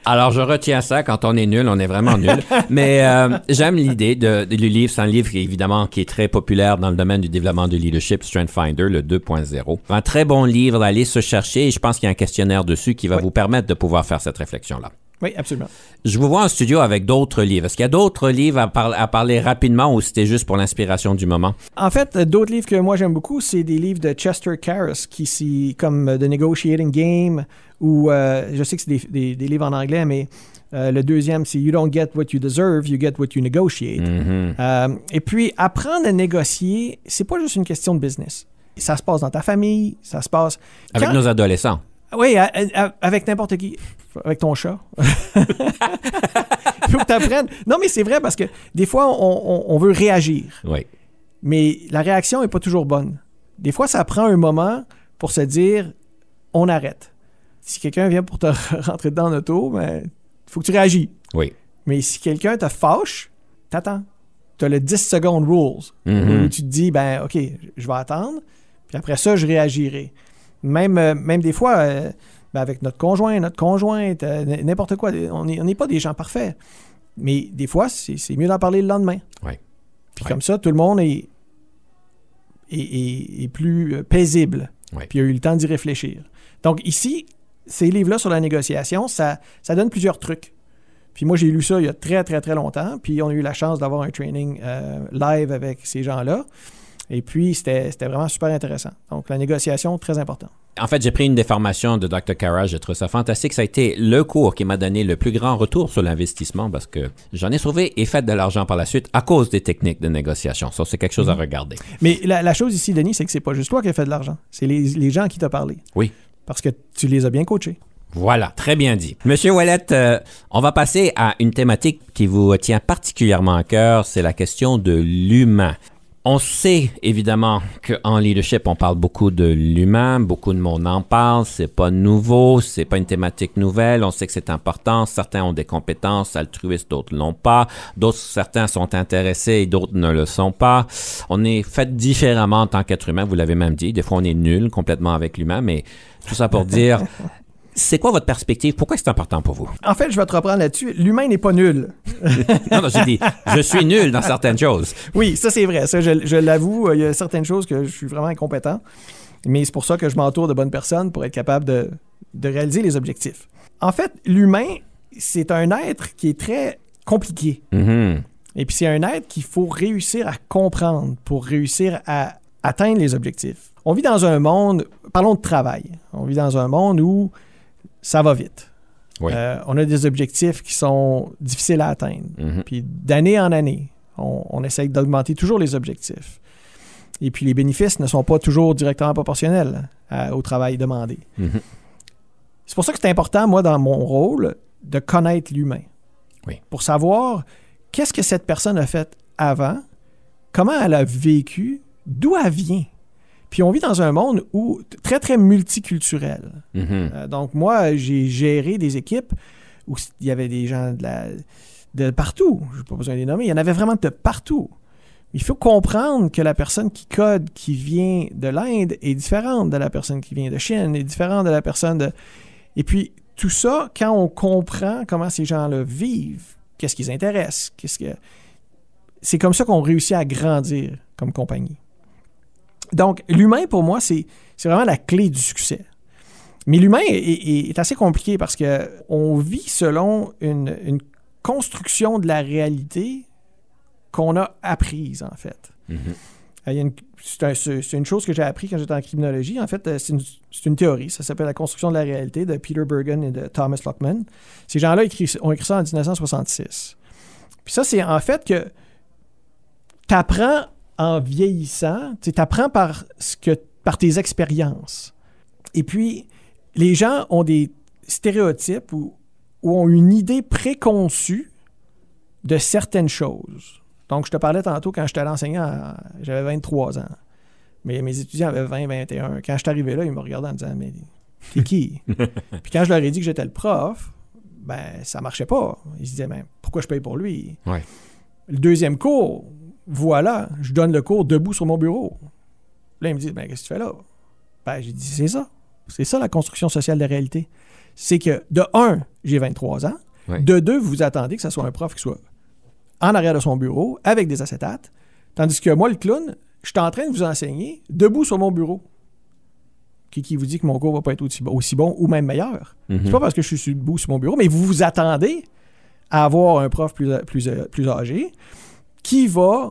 Alors, je retiens ça. Quand on est nul, on est vraiment nul. Mais euh, j'aime l'idée de, de- du livre. C'est un livre, qui, évidemment, qui est très populaire dans le domaine du développement du leadership, Strength Finder, le 2.0. Un très bon livre d'aller se chercher. Et je pense qu'il y a un questionnaire dessus qui va Oui. vous permettre de pouvoir faire cette réflexion-là. Oui, absolument. Je vous vois en studio avec d'autres livres. Est-ce qu'il y a d'autres livres à, par- à parler rapidement ou c'était juste pour l'inspiration du moment? En fait, d'autres livres que moi j'aime beaucoup, c'est des livres de Chester Karras, qui comme euh, The Negotiating Game, ou euh, je sais que c'est des, des- des livres en anglais, mais euh, le deuxième, c'est You don't get what you deserve, you get what you negotiate. Mhm. Euh, et puis, apprendre à négocier, c'est pas juste une question de business. Ça se passe dans ta famille, ça se passe. Avec nos adolescents. Oui, à- à- avec n'importe qui. Avec ton chat. Il faut que tu apprennes. Non, mais c'est vrai parce que des fois, on, on- on veut réagir, Oui. mais la réaction n'est pas toujours bonne. Des fois, ça prend un moment pour se dire on arrête. Si quelqu'un vient pour te rentrer dedans en auto, ben, il faut que tu réagis. Oui. Mais si quelqu'un te fâche, t'attends. Tu as le 10 secondes rules Mhm. où tu te dis, ben, OK, je vais attendre, puis après ça, je réagirai. Même, euh, même des fois, euh, ben, avec notre conjoint, notre conjointe, euh, n'importe quoi, on n'est pas des gens parfaits. Mais des fois, c'est mieux d'en parler le lendemain. Ouais. Puis Ouais. comme ça, tout le monde est, est, est- est plus paisible. Ouais. Puis il a eu le temps d'y réfléchir. Donc ici, ces livres-là sur la négociation, ça, ça donne plusieurs trucs. Puis moi, j'ai lu ça il y a très, très, très longtemps. Puis on a eu la chance d'avoir un training euh, live avec ces gens-là. Et puis, c'était vraiment super intéressant. Donc, la négociation, très important. En fait, j'ai pris une des formations de Dr. Kara. J'ai trouvé ça fantastique. Ça a été le cours qui m'a donné le plus grand retour sur l'investissement parce que j'en ai sauvé et fait de l'argent par la suite à cause des techniques de négociation. Ça, c'est quelque chose à regarder. Mais la, la chose ici, Denis, c'est que c'est pas juste toi qui as fait de l'argent. C'est les, les gens qui t'ont parlé. Oui. Parce que tu les as bien coachés. Voilà, très bien dit. Monsieur Ouellet, euh, on va passer à une thématique qui vous tient particulièrement à cœur, c'est la question de l'humain. On sait évidemment qu'en leadership, on parle beaucoup de l'humain, beaucoup de monde en parle, c'est pas nouveau, c'est pas une thématique nouvelle, on sait que c'est important, certains ont des compétences altruistes, d'autres l'ont pas, d'autres certains sont intéressés et d'autres ne le sont pas. On est fait différemment en tant qu'être humain, vous l'avez même dit, des fois on est nul complètement avec l'humain, mais tout ça pour dire c'est quoi votre perspective? Pourquoi c'est important pour vous? En fait, je vais te reprendre là-dessus. L'humain n'est pas nul. Non, non, j'ai dit, je suis nul dans certaines choses. Oui, ça, c'est vrai. Ça, je, je l'avoue. Il y a certaines choses que je suis vraiment incompétent. Mais c'est pour ça que je m'entoure de bonnes personnes pour être capable de, de réaliser les objectifs. En fait, l'humain, c'est un être qui est très compliqué. Mhm. Et puis, c'est un être qu'il faut réussir à comprendre pour réussir à atteindre les objectifs. On vit dans un monde, parlons de travail, on vit dans un monde où ça va vite. Oui. Euh, on a des objectifs qui sont difficiles à atteindre. Mhm. Puis d'année en année, on, on essaye d'augmenter toujours les objectifs. Et puis les bénéfices ne sont pas toujours directement proportionnels à- au travail demandé. Mhm. C'est pour ça que c'est important, moi, dans mon rôle, de connaître l'humain. Oui. Pour savoir qu'est-ce que cette personne a fait avant, comment elle a vécu, d'où elle vient. Puis on vit dans un monde où très, très multiculturel. Mhm. Euh, donc, moi, j'ai géré des équipes où il y avait des gens de, la, de partout. Je n'ai pas besoin de les nommer. Il y en avait vraiment de partout. Il faut comprendre que la personne qui code, qui vient de l'Inde, est différente de la personne qui vient de Chine, est différente de la personne de. Et puis, tout ça, quand on comprend comment ces gens-là vivent, qu'est-ce qui les intéresse, qu'est-ce que. C'est comme ça qu'on réussit à grandir comme compagnie. Donc, l'humain, pour moi, c'est vraiment la clé du succès. Mais l'humain est, est- est assez compliqué parce que on vit selon une, une construction de la réalité qu'on a apprise, en fait. Mhm. Euh, C'est un- c'est- c'est une chose que j'ai appris quand j'étais en criminologie. En fait, euh, c'est une, une théorie. Ça s'appelle la construction de la réalité de Peter Bergen et de Thomas Lockman. Ces gens-là ont écrit ça en 1966. Puis ça, c'est en fait que tu apprends en vieillissant, tu apprends par, ce que, par tes expériences. Et puis, les gens ont des stéréotypes ou, ou ont une idée préconçue de certaines choses. Donc, je te parlais tantôt quand j'étais enseignant, à- j'avais 23 ans. Mais mes étudiants avaient 20, 21. Quand je suis arrivé là, ils me regardaient en me disant Mais t'es qui Puis quand je leur ai dit que j'étais le prof, ben, ça marchait pas. Ils se disaient Ben, pourquoi je paye pour lui Ouais. Le deuxième cours, voilà, je donne le cours debout sur mon bureau. Là, ils me disent Ben, qu'est-ce que tu fais là? Ben, j'ai dit C'est ça. C'est ça la construction sociale de la réalité. C'est que, de un, j'ai 23 ans. Ouais. De deux, vous attendez que ce soit un prof qui soit en arrière de son bureau avec des acétates. Tandis que moi, le clown, je suis en train de vous enseigner debout sur mon bureau. Qui, qui vous dit que mon cours va pas être aussi, bon- aussi bon ou même meilleur. Mhm. C'est pas parce que je suis debout sur mon bureau, mais vous vous attendez à avoir un prof plus, plus, plus âgé qui va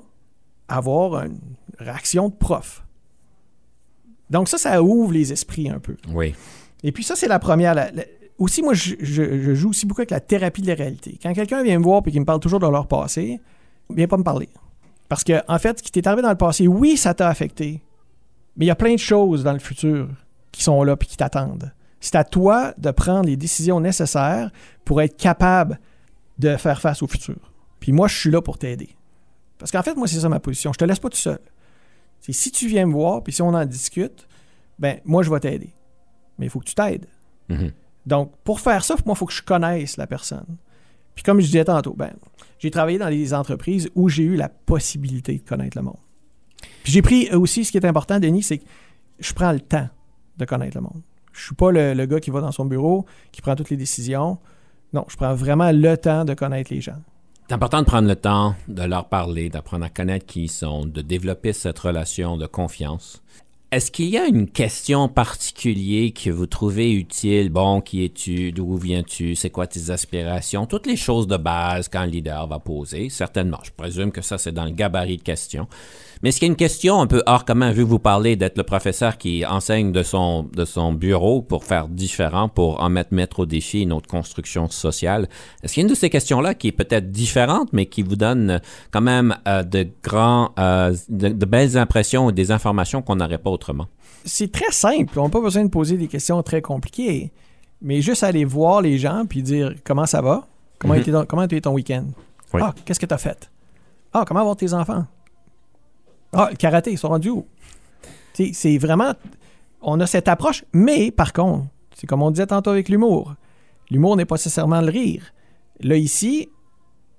avoir une réaction de prof. Donc ça, ça ouvre les esprits un peu. Oui. Et puis ça, c'est la première. la- la- aussi, moi, je, je- je joue aussi beaucoup avec la thérapie de la réalité. Quand quelqu'un vient me voir et qu'il me parle toujours de leur passé, viens pas me parler. Parce que, en fait, ce qui t'est arrivé dans le passé, oui, ça t'a affecté. Mais il y a plein de choses dans le futur qui sont là et qui t'attendent. C'est à toi de prendre les décisions nécessaires pour être capable de faire face au futur. Puis moi, je suis là pour t'aider. Parce qu'en fait, moi, c'est ça ma position. Je te laisse pas tout seul. C'est si tu viens me voir, puis si on en discute, ben moi, je vais t'aider. Mais il faut que tu t'aides. Mhm. Donc, pour faire ça, moi, il faut que je connaisse la personne. Puis comme je disais tantôt, ben, j'ai travaillé dans des entreprises où j'ai eu la possibilité de connaître le monde. Puis j'ai pris aussi, ce qui est important, Denis, c'est que je prends le temps de connaître le monde. Je suis pas le, le gars qui va dans son bureau, qui prend toutes les décisions. Non, je prends vraiment le temps de connaître les gens. C'est important de prendre le temps de leur parler, d'apprendre à connaître qui ils sont, de développer cette relation de confiance. Est-ce qu'il y a une question particulière que vous trouvez utile? Bon, qui es-tu? D'où viens-tu? C'est quoi tes aspirations? Toutes les choses de base qu'un leader va poser, certainement. Je présume que ça, c'est dans le gabarit de questions. Mais est-ce qu'il y a une question un peu hors commun, vu que vous parlez d'être le professeur qui enseigne de son, de son bureau pour faire différent, pour en mettre, mettre au défi notre construction sociale? Est-ce qu'il y a une de ces questions-là qui est peut-être différente, mais qui vous donne quand même euh, de grands, euh, de, de belles impressions ou des informations qu'on n'aurait pas autrement? C'est très simple. On n'a pas besoin de poser des questions très compliquées. Mais juste aller voir les gens puis dire comment ça va? Comment, Mhm. était ton, comment était ton week-end? Oui. Ah, qu'est-ce que tu as fait? Ah, comment vont tes enfants? Ah, le karaté, ils sont rendus où? C'est vraiment. On a cette approche, mais par contre, c'est comme on disait tantôt avec l'humour. L'humour n'est pas nécessairement le rire. Là, ici,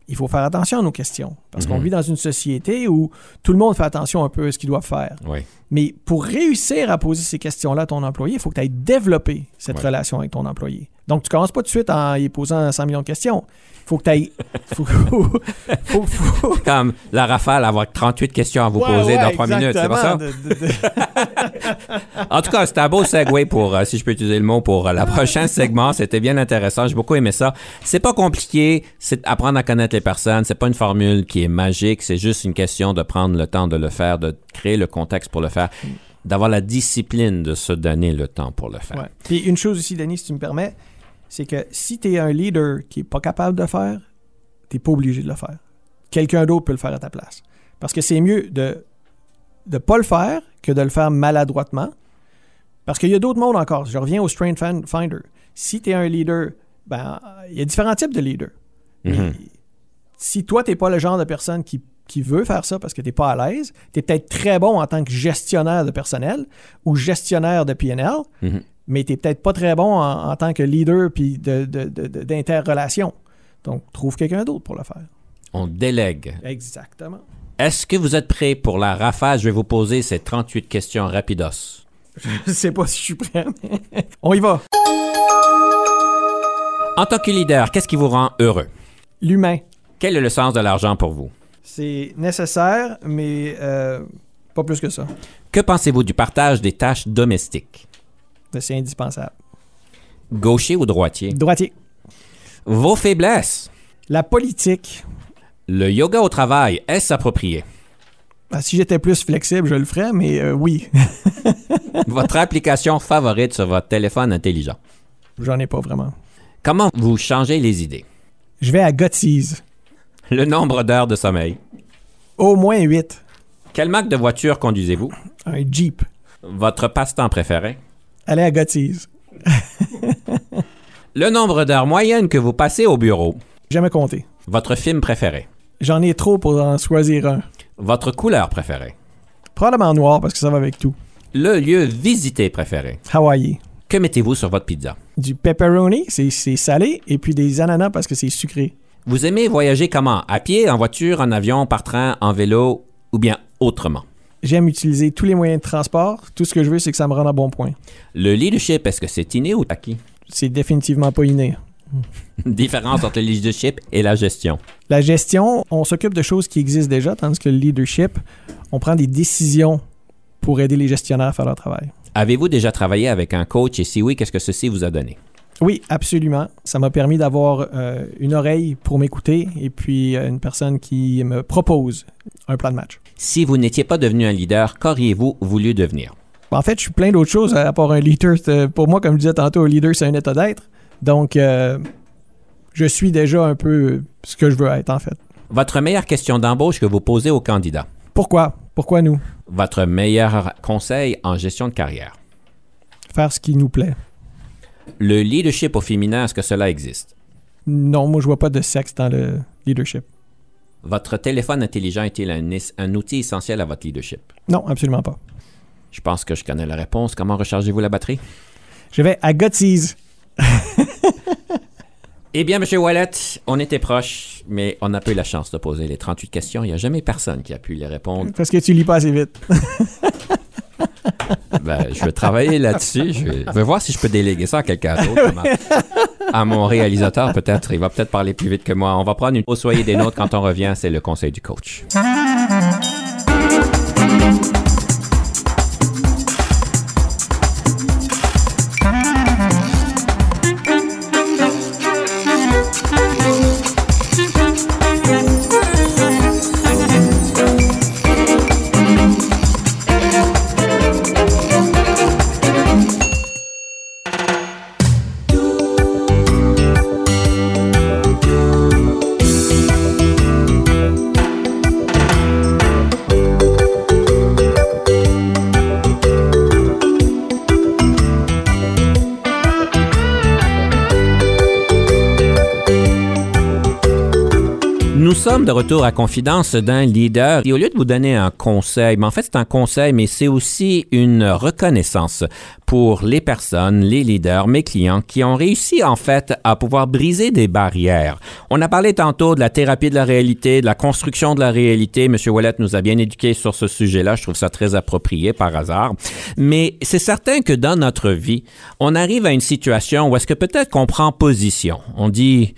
il faut faire attention à nos questions. Parce qu'on Mhm. vit dans une société où tout le monde fait attention un peu à ce qu'il doit faire. Oui. Mais pour réussir à poser ces questions-là à ton employé, il faut que tu ailles développer cette relation avec ton employé. Donc, tu commences pas tout de suite en y posant 100 millions de questions. Il faut que tu ailles. Faut, faut- faut- faut- Comme la rafale, avoir 38 questions à vous Ouais, poser ouais, dans 3 minutes, c'est pas ça? exactement. De- de- de- En tout cas, c'était un beau segue pour, euh, si je peux utiliser le mot, pour euh, le prochain segment. C'était bien intéressant. J'ai beaucoup aimé ça. C'est pas compliqué. C'est apprendre à connaître les personnes. C'est pas une formule qui est magique. C'est juste une question de prendre le temps de le faire, de créer le contexte pour le faire, d'avoir la discipline de se donner le temps pour le faire. Ouais. Puis une chose aussi, Denis, si tu me permets, c'est que si tu es un leader qui n'est pas capable de faire, tu n'es pas obligé de le faire. Quelqu'un d'autre peut le faire à ta place. Parce que c'est mieux de ne pas le faire que de le faire maladroitement. Parce qu'il y a d'autres mondes encore. Je reviens au Strength Fin- Finder. Si tu es un leader, ben, il y a différents types de leaders. Mhm. si toi, tu n'es pas le genre de personne qui, qui veut faire ça parce que tu n'es pas à l'aise, tu es peut-être très bon en tant que gestionnaire de personnel ou gestionnaire de PNL. Mais tu n'es peut-être pas très bon en, en tant que leader puis de, de- de- de- d'interrelation. Donc, trouve quelqu'un d'autre pour le faire. On délègue. Exactement. Est-ce que vous êtes prêts pour la rafale? Je vais vous poser ces 38 questions rapidos. Je sais pas si je suis prêt, mais on y va. En tant que leader, qu'est-ce qui vous rend heureux? L'humain, Quel est le sens de l'argent pour vous? c'est nécessaire, mais euh, pas plus que ça. Que pensez-vous du partage des tâches domestiques? C'est indispensable. Gaucher ou droitier? Droitier. Vos faiblesses? La politique, Le yoga au travail, est-ce approprié? ben, si j'étais plus flexible, je le ferais, mais euh, oui, Votre application favorite sur votre téléphone intelligent? j'en ai pas vraiment. Comment vous changez les idées? Je vais à Gottease. Le nombre d'heures de sommeil? Au moins 8. Quelle marque de voiture conduisez-vous? Un Jeep. Votre passe-temps préféré? Aller à Gottease. Le nombre d'heures moyennes que vous passez au bureau. Jamais compté. Votre film préféré. J'en ai trop pour en choisir un. Votre couleur préférée. Probablement noir parce que ça va avec tout. Le lieu visité préféré. Hawaii. Que mettez-vous sur votre pizza? Du pepperoni, c'est salé, et puis des ananas parce que c'est sucré. Vous aimez voyager comment? À pied, en voiture, en avion, par train, en vélo ou bien autrement? J'aime utiliser tous les moyens de transport. Tout ce que je veux, c'est que ça me rende à bon point. Le leadership, est-ce que c'est inné ou acquis? C'est définitivement pas inné. Différence entre le leadership et la gestion. La gestion, on s'occupe de choses qui existent déjà, tandis que le leadership, on prend des décisions pour aider les gestionnaires à faire leur travail. Avez-vous déjà travaillé avec un coach? Et si oui, qu'est-ce que ceci vous a donné? Oui, absolument. Ça m'a permis d'avoir euh, une oreille pour m'écouter et puis euh, une personne qui me propose un plan de match. Si vous n'étiez pas devenu un leader, qu'auriez-vous voulu devenir? En fait, je suis plein d'autres choses à part un leader. C'est- Pour moi, comme je disais tantôt, un leader, c'est un état d'être. Donc, euh, je suis déjà un peu ce que je veux être, en fait. Votre meilleure question d'embauche que vous posez aux candidats. Pourquoi? Pourquoi nous? Votre meilleur conseil en gestion de carrière? Faire ce qui nous plaît. Le leadership au féminin, est-ce que cela existe? Non, moi, je vois pas de sexe dans le leadership. Votre téléphone intelligent est-il un, outil essentiel à votre leadership? Non, absolument pas. Je pense que je connais la réponse. Comment rechargez-vous la batterie? Je vais à Gottsies. Eh bien, M. Wallet, on était proche, mais on n'a pas eu la chance de poser les 38 questions. Il n'y a jamais personne qui a pu les répondre. Parce que tu lis pas assez vite. Ben, je vais travailler là-dessus. Je vais, je vais voir si je peux déléguer ça à quelqu'un d'autre. À, à mon réalisateur, peut-être. Il va peut-être parler plus vite que moi. On va prendre une pause. Soyez des nôtres quand on revient. C'est le conseil du coach. De retour à Confidence d'un leader. Et au lieu de vous donner un conseil, mais en fait c'est un conseil, mais c'est aussi une reconnaissance pour les personnes, les leaders, mes clients qui ont réussi en fait à pouvoir briser des barrières. On a parlé tantôt de la thérapie de la réalité, de la construction de la réalité. Monsieur Wallet nous a bien éduqués sur ce sujet-là. Je trouve ça très approprié par hasard. Mais c'est certain que dans notre vie, on arrive à une situation où est-ce que peut-être qu'on prend position. On dit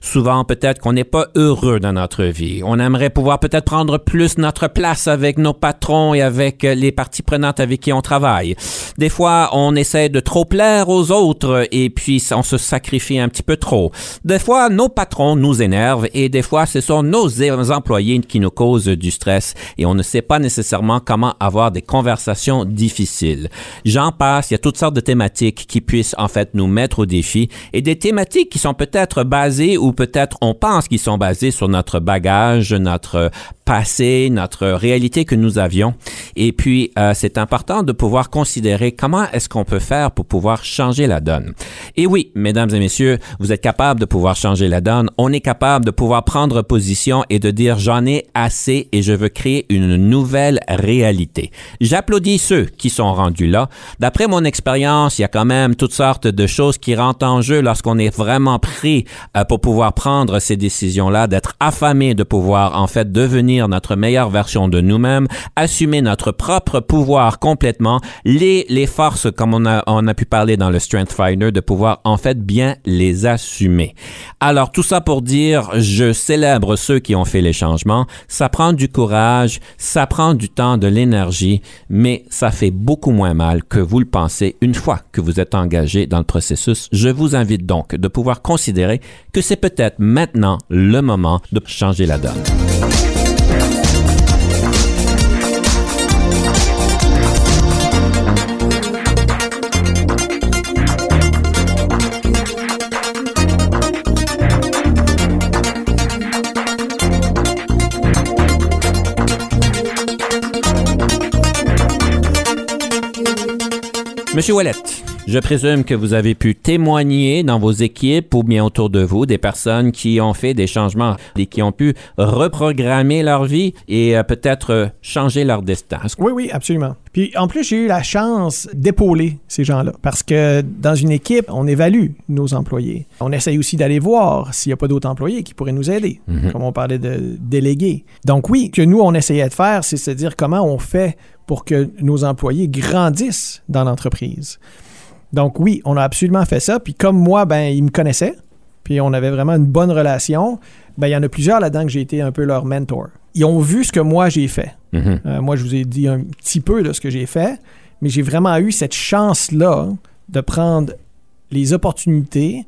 souvent peut-être qu'on n'est pas heureux dans notre On aimerait pouvoir peut-être prendre plus notre place avec nos patrons et avec euh, les parties prenantes avec qui on travaille. Des fois, on essaie de trop plaire aux autres et puis on se sacrifie un petit peu trop. Des fois, nos patrons nous énervent et des fois, ce sont nos employés qui nous causent du stress et on ne sait pas nécessairement comment avoir des conversations difficiles. J'en passe, il y a toutes sortes de thématiques qui puissent en fait nous mettre au défi et des thématiques qui sont peut-être basées ou peut-être on pense qu'ils sont basés sur notre bagage, notre passé, notre réalité que nous avions. Et puis, euh, c'est important de pouvoir considérer comment est-ce qu'on peut faire pour pouvoir changer la donne. Et oui, mesdames et messieurs, vous êtes capables de pouvoir changer la donne. On est capable de pouvoir prendre position et de dire j'en ai assez et je veux créer une nouvelle réalité. J'applaudis ceux qui sont rendus là. D'après mon expérience, il y a quand même toutes sortes de choses qui rentrent en jeu lorsqu'on est vraiment pris euh, pour pouvoir prendre ces décisions-là, d'être affamé de pouvoir en fait devenir notre meilleure version de nous-mêmes, assumer notre propre pouvoir complètement, les, les forces comme on a, on a pu parler dans le Strength Finder, de pouvoir en fait bien les assumer. Alors tout ça pour dire, je célèbre ceux qui ont fait les changements. Ça prend du courage, ça prend du temps, de l'énergie, mais ça fait beaucoup moins mal que vous le pensez une fois que vous êtes engagé dans le processus. Je vous invite donc de pouvoir considérer que c'est peut-être maintenant le moment de changer la donne. Monsieur Wallet, Je présume que vous avez pu témoigner dans vos équipes ou bien autour de vous des personnes qui ont fait des changements et qui ont pu reprogrammer leur vie et euh, peut-être euh, changer leur destin. Oui, oui, absolument. Puis en plus, j'ai eu la chance d'épauler ces gens-là parce que dans une équipe, on évalue nos employés. On essaye aussi d'aller voir s'il n'y a pas d'autres employés qui pourraient nous aider, comme on parlait de délégués. Donc oui, ce que nous, on essayait de faire, c'est se dire comment on fait pour que nos employés grandissent dans l'entreprise. Donc oui, on a absolument fait ça. Puis comme moi, ben, ils me connaissaient, puis on avait vraiment une bonne relation, ben, il y en a plusieurs là-dedans que j'ai été un peu leur mentor. Ils ont vu ce que moi j'ai fait. Mhm. Euh, moi, je vous ai dit un petit peu de ce que j'ai fait, mais j'ai vraiment eu cette chance-là de prendre les opportunités,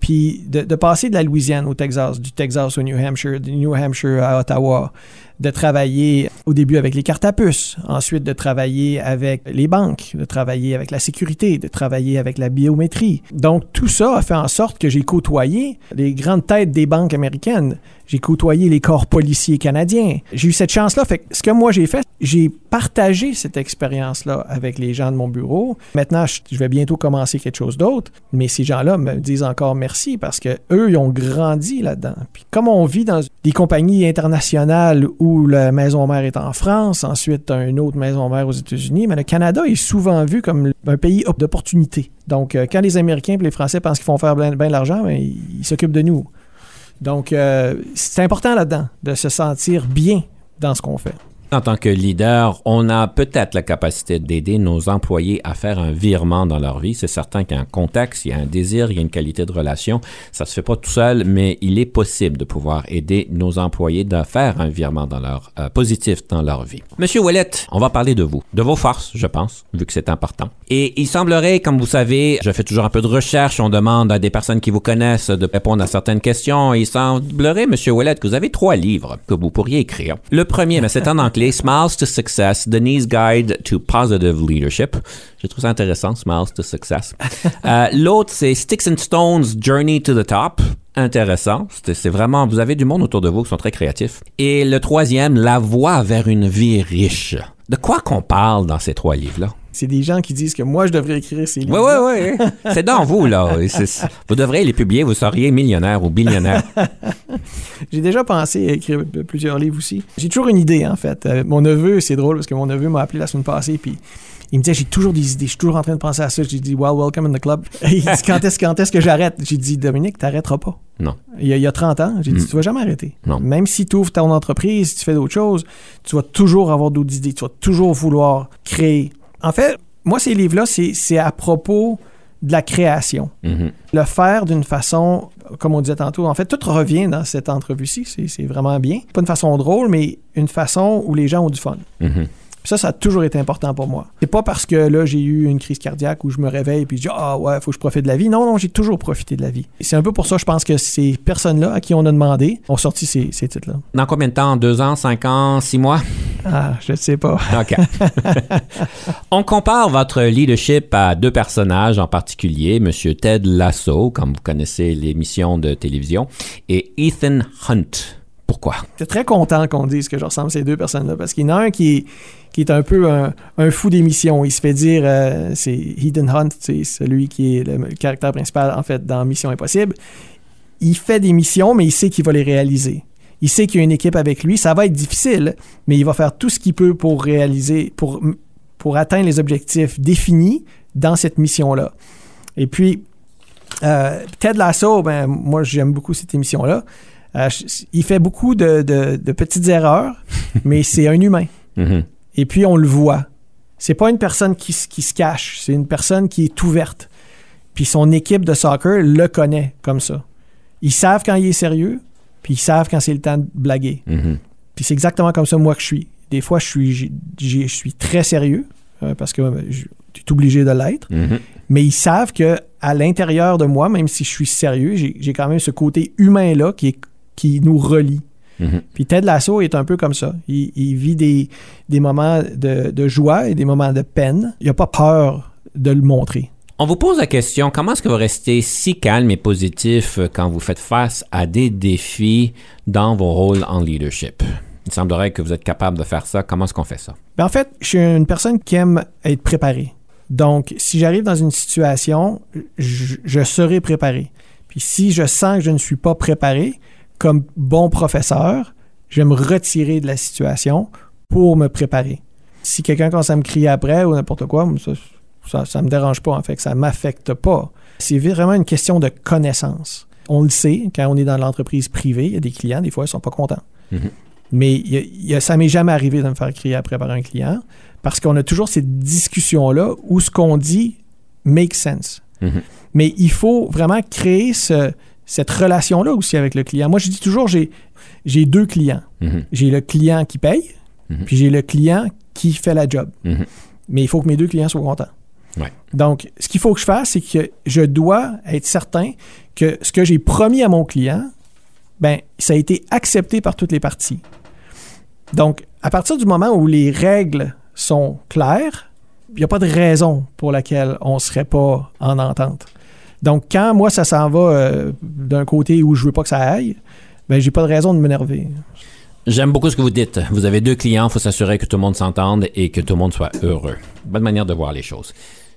puis de, de passer de la Louisiane au Texas, du Texas au New Hampshire, du New Hampshire à Ottawa, de travailler au début avec les cartes à puce, ensuite de travailler avec les banques, de travailler avec la sécurité, de travailler avec la biométrie. Donc tout ça a fait en sorte que j'ai côtoyé les grandes têtes des banques américaines. J'ai côtoyé les corps policiers canadiens. J'ai eu cette chance-là. Fait que ce que moi j'ai fait, j'ai partagé cette expérience-là avec les gens de mon bureau. Maintenant, je vais bientôt commencer quelque chose d'autre, mais ces gens-là me disent encore merci parce que eux, ils ont grandi là-dedans. Puis comme on vit dans des compagnies internationales la maison mère est en France, ensuite une autre maison mère aux États-Unis, mais le Canada est souvent vu comme un pays d'opportunité. Donc, euh, quand les Américains et les Français pensent qu'ils font faire bien bien de l'argent, ben, ils ils s'occupent de nous. Donc, euh, c'est important là-dedans de se sentir bien dans ce qu'on fait. En tant que leader, on a peut-être la capacité d'aider nos employés à faire un virement dans leur vie. C'est certain qu'il y a un contexte, il y a un désir, il y a une qualité de relation. Ça se fait pas tout seul, mais il est possible de pouvoir aider nos employés à faire un virement dans leur euh, positif dans leur vie. Monsieur Ouellet, on va parler de vous, de vos forces, je pense, vu que c'est important. Et il semblerait, comme vous savez, je fais toujours un peu de recherche, on demande à des personnes qui vous connaissent de répondre à certaines questions. Il semblerait, Monsieur Ouellet, que vous avez trois livres que vous pourriez écrire. Le premier, mais c'est en anglais, Smiles to Success, Denise Guide to Positive Leadership. J'ai trouvé ça intéressant, Smiles to Success. Euh, L'autre, c'est Sticks and Stones, Journey to the Top. Intéressant. C'est vraiment, vous avez du monde autour de vous qui sont très créatifs. Et le troisième, La voie vers une vie riche. De quoi qu'on parle dans ces trois livres-là? C'est des gens qui disent que moi, je devrais écrire ces livres. Oui, oui, oui. C'est dans vous, là. Et Vous devriez les publier, vous seriez millionnaire ou billionnaire. J'ai déjà pensé à écrire plusieurs livres aussi. J'ai toujours une idée, en fait. Euh, mon neveu, c'est drôle parce que mon neveu m'a appelé la semaine passée, puis il me disait J'ai toujours des idées, je suis toujours en train de penser à ça. J'ai dit Well, welcome in the club. il dit Quand est-ce quand est-ce que j'arrête? J'ai dit Dominique, t'arrêteras pas. Non. Il y, a, il y a 30 ans, j'ai dit Mm. Tu vas jamais arrêter. Non. Même si tu ouvres ton entreprise, si tu fais d'autres choses, tu vas toujours avoir d'autres idées, tu vas toujours vouloir créer. En fait, moi, ces livres-là, c'est c'est à propos de la création Mhm. le faire d'une façon, comme on disait tantôt, en fait, tout revient dans cette entrevue-ci. C'est, c'est vraiment bien. Pas une façon drôle, mais une façon où les gens ont du fun. Mhm. Puis ça, ça a toujours été important pour moi. C'est pas parce que là, j'ai eu une crise cardiaque où je me réveille puis je dis Ah ouais, faut que je profite de la vie. Non, non, j'ai toujours profité de la vie. Et c'est un peu pour ça, je pense que ces personnes-là à qui on a demandé ont sorti ces, ces titres-là. Dans combien de temps? Deux ans, cinq ans, six mois? Ah, je ne sais pas. OK. On compare votre leadership à deux personnages en particulier, M. Ted Lasso, comme vous connaissez l'émission de télévision, et Ethan Hunt. Pourquoi? J'étais très content qu'on dise que je ressemble à ces deux personnes-là parce qu'il y en a un qui est, qui est un peu un, un fou d'émission. Il se fait dire, euh, c'est Ethan Hunt, c'est celui qui est le, le caractère principal en fait dans Mission Impossible. Il fait des missions, mais il sait qu'il va les réaliser. Il sait qu'il y a une équipe avec lui. Ça va être difficile, mais il va faire tout ce qu'il peut pour réaliser, pour, pour atteindre les objectifs définis dans cette mission-là. Et puis, euh, Ted Lasso, ben, moi j'aime beaucoup cette émission-là. Euh, il fait beaucoup de, de- de petites erreurs, mais c'est un humain. Mhm. Et puis on le voit. C'est pas une personne qui, qui se cache, c'est une personne qui est ouverte. Puis son équipe de soccer le connaît comme ça. Ils savent quand il est sérieux, puis ils savent quand c'est le temps de blaguer. Mhm. Puis c'est exactement comme ça moi que je suis. Des fois, je suis, je suis très sérieux euh, parce que euh, je je suis obligé de l'être. Mhm. Mais ils savent que à l'intérieur de moi, même si je suis sérieux, j'ai quand même ce côté humain là qui, est- qui nous relie. Mhm. Puis Ted Lasso est un peu comme ça. Il, il vit des, des moments de, de joie et des moments de peine. Il n'a pas peur de le montrer. On vous pose la question, comment est-ce que vous restez si calme et positif euh, quand vous faites face à des défis dans vos rôles en leadership? Il semblerait que vous êtes capable de faire ça. Comment est-ce qu'on fait ça? Ben, en fait, je suis une personne qui aime être préparée. Donc, si j'arrive dans une situation, je, je serai préparé. Puis si je sens que je ne suis pas préparé, comme bon professeur, je vais me retirer de la situation pour me préparer. Si quelqu'un commence à me crier après ou n'importe quoi, ça, ça, me dérange pas, en fait, ça m'affecte pas. C'est vraiment une question de connaissance. On le sait, quand on est dans l'entreprise privée, il y a des clients, des fois, ils sont pas contents. Mhm. Mais y a- il y a- ça m'est jamais arrivé de me faire crier après par un client parce qu'on a toujours cette discussion-là où ce qu'on dit make sense. Mhm. Mais il faut vraiment créer ce- cette relation-là aussi avec le client. Moi, je dis toujours, j'ai j'ai deux clients. Mhm. J'ai le client qui paye, Mhm. puis j'ai le client qui fait la job. Mhm. Mais il faut que mes deux clients soient contents. Ouais. Donc, ce qu'il faut que je fasse, c'est que je dois être certain que ce que j'ai promis à mon client, ben, ça a été accepté par toutes les parties. Donc, à partir du moment où les règles sont claires, il n'y a pas de raison pour laquelle on ne serait pas en entente. Donc, quand moi, ça s'en va euh, d'un côté où je veux pas que ça aille, ben, j'ai pas de raison de m'énerver. J'aime beaucoup ce que vous dites. Vous avez deux clients, il faut s'assurer que tout le monde s'entende et que tout le monde soit heureux. Bonne manière de voir les choses.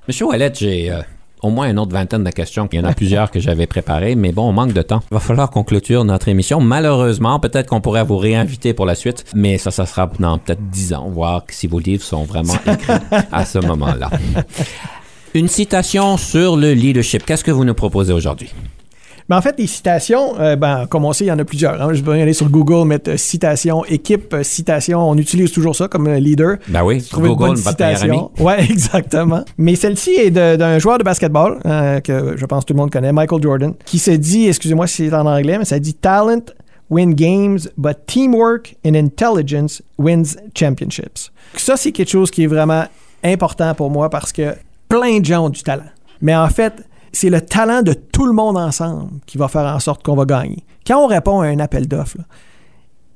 Monsieur Ouellet, j'ai euh, au moins une autre vingtaine de questions. Il y en a plusieurs que j'avais préparées, mais bon, on manque de temps. Il va falloir qu'on clôture notre émission. Malheureusement, peut-être qu'on pourrait vous réinviter pour la suite, mais ça, ça sera dans peut-être dix ans, voir si vos livres sont vraiment écrits à ce moment-là. Une citation sur le leadership. Qu'est-ce que vous nous proposez aujourd'hui? Mais en fait, les citations, euh, ben, comme on sait, il y en a plusieurs. hein. Je vais aller sur Google, mettre euh, citation, équipe, euh, citation. On utilise toujours ça comme leader. Ben oui, Trouver une Google, bonne votre meilleur ami. citation. Ouais, exactement. Mais celle-ci est d'un joueur de basketball que je pense tout le monde connaît, Michael Jordan, qui se dit, excusez-moi si c'est en anglais, mais ça dit talent win games, but teamwork and intelligence wins championships. Ça, c'est quelque chose qui est vraiment important pour moi parce que plein de gens ont du talent. Mais en fait, c'est le talent de tout le monde ensemble qui va faire en sorte qu'on va gagner. Quand on répond à un appel d'offres,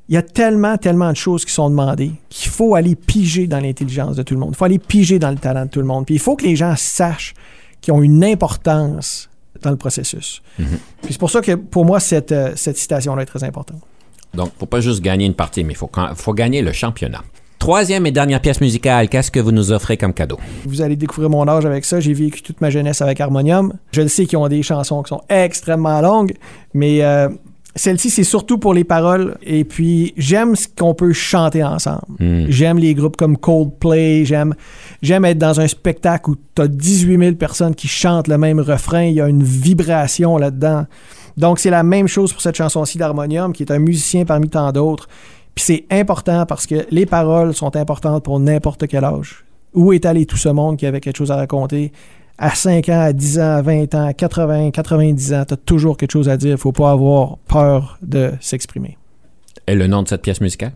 il y a tellement, tellement de choses qui sont demandées qu'il faut aller piger dans l'intelligence de tout le monde. Il faut aller piger dans le talent de tout le monde. Puis il faut que les gens sachent qu'ils ont une importance dans le processus. Puis c'est pour ça que pour moi, cette, euh, cette citation-là est très importante. Donc, faut pas juste gagner une partie, mais il faut gagner le championnat. Troisième et dernière pièce musicale, qu'est-ce que vous nous offrez comme cadeau? Vous allez découvrir mon âge avec ça. J'ai vécu toute ma jeunesse avec Harmonium. Je le sais qu'ils ont des chansons qui sont extrêmement longues, mais euh, celle-ci, c'est surtout pour les paroles. Et puis, j'aime ce qu'on peut chanter ensemble. Hmm. J'aime les groupes comme Coldplay. J'aime, j'aime être dans un spectacle où tu as 18 000 personnes qui chantent le même refrain. Il y a une vibration là-dedans. Donc, c'est la même chose pour cette chanson-ci d'Harmonium, qui est un musicien parmi tant d'autres. Puis c'est important parce que les paroles sont importantes pour n'importe quel âge. Où est allé tout ce monde qui avait quelque chose à raconter? À 5 ans, à 10 ans, à 20 ans, à 80, 90 ans, tu as toujours quelque chose à dire. Il faut pas avoir peur de s'exprimer. Et le nom de cette pièce musicale?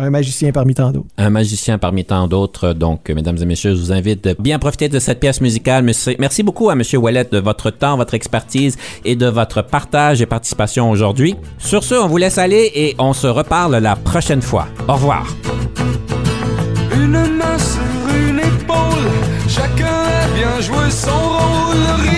Un magicien parmi tant d'autres. Un magicien parmi tant d'autres. Donc, mesdames et messieurs, je vous invite de bien profiter de cette pièce musicale. Monsieur- Merci beaucoup à Monsieur Ouellet de votre temps, votre expertise et de votre partage et participation aujourd'hui. Sur ce, on vous laisse aller et on se reparle la prochaine fois. Au revoir. Une main sur une épaule, chacun a bien joué son rôle.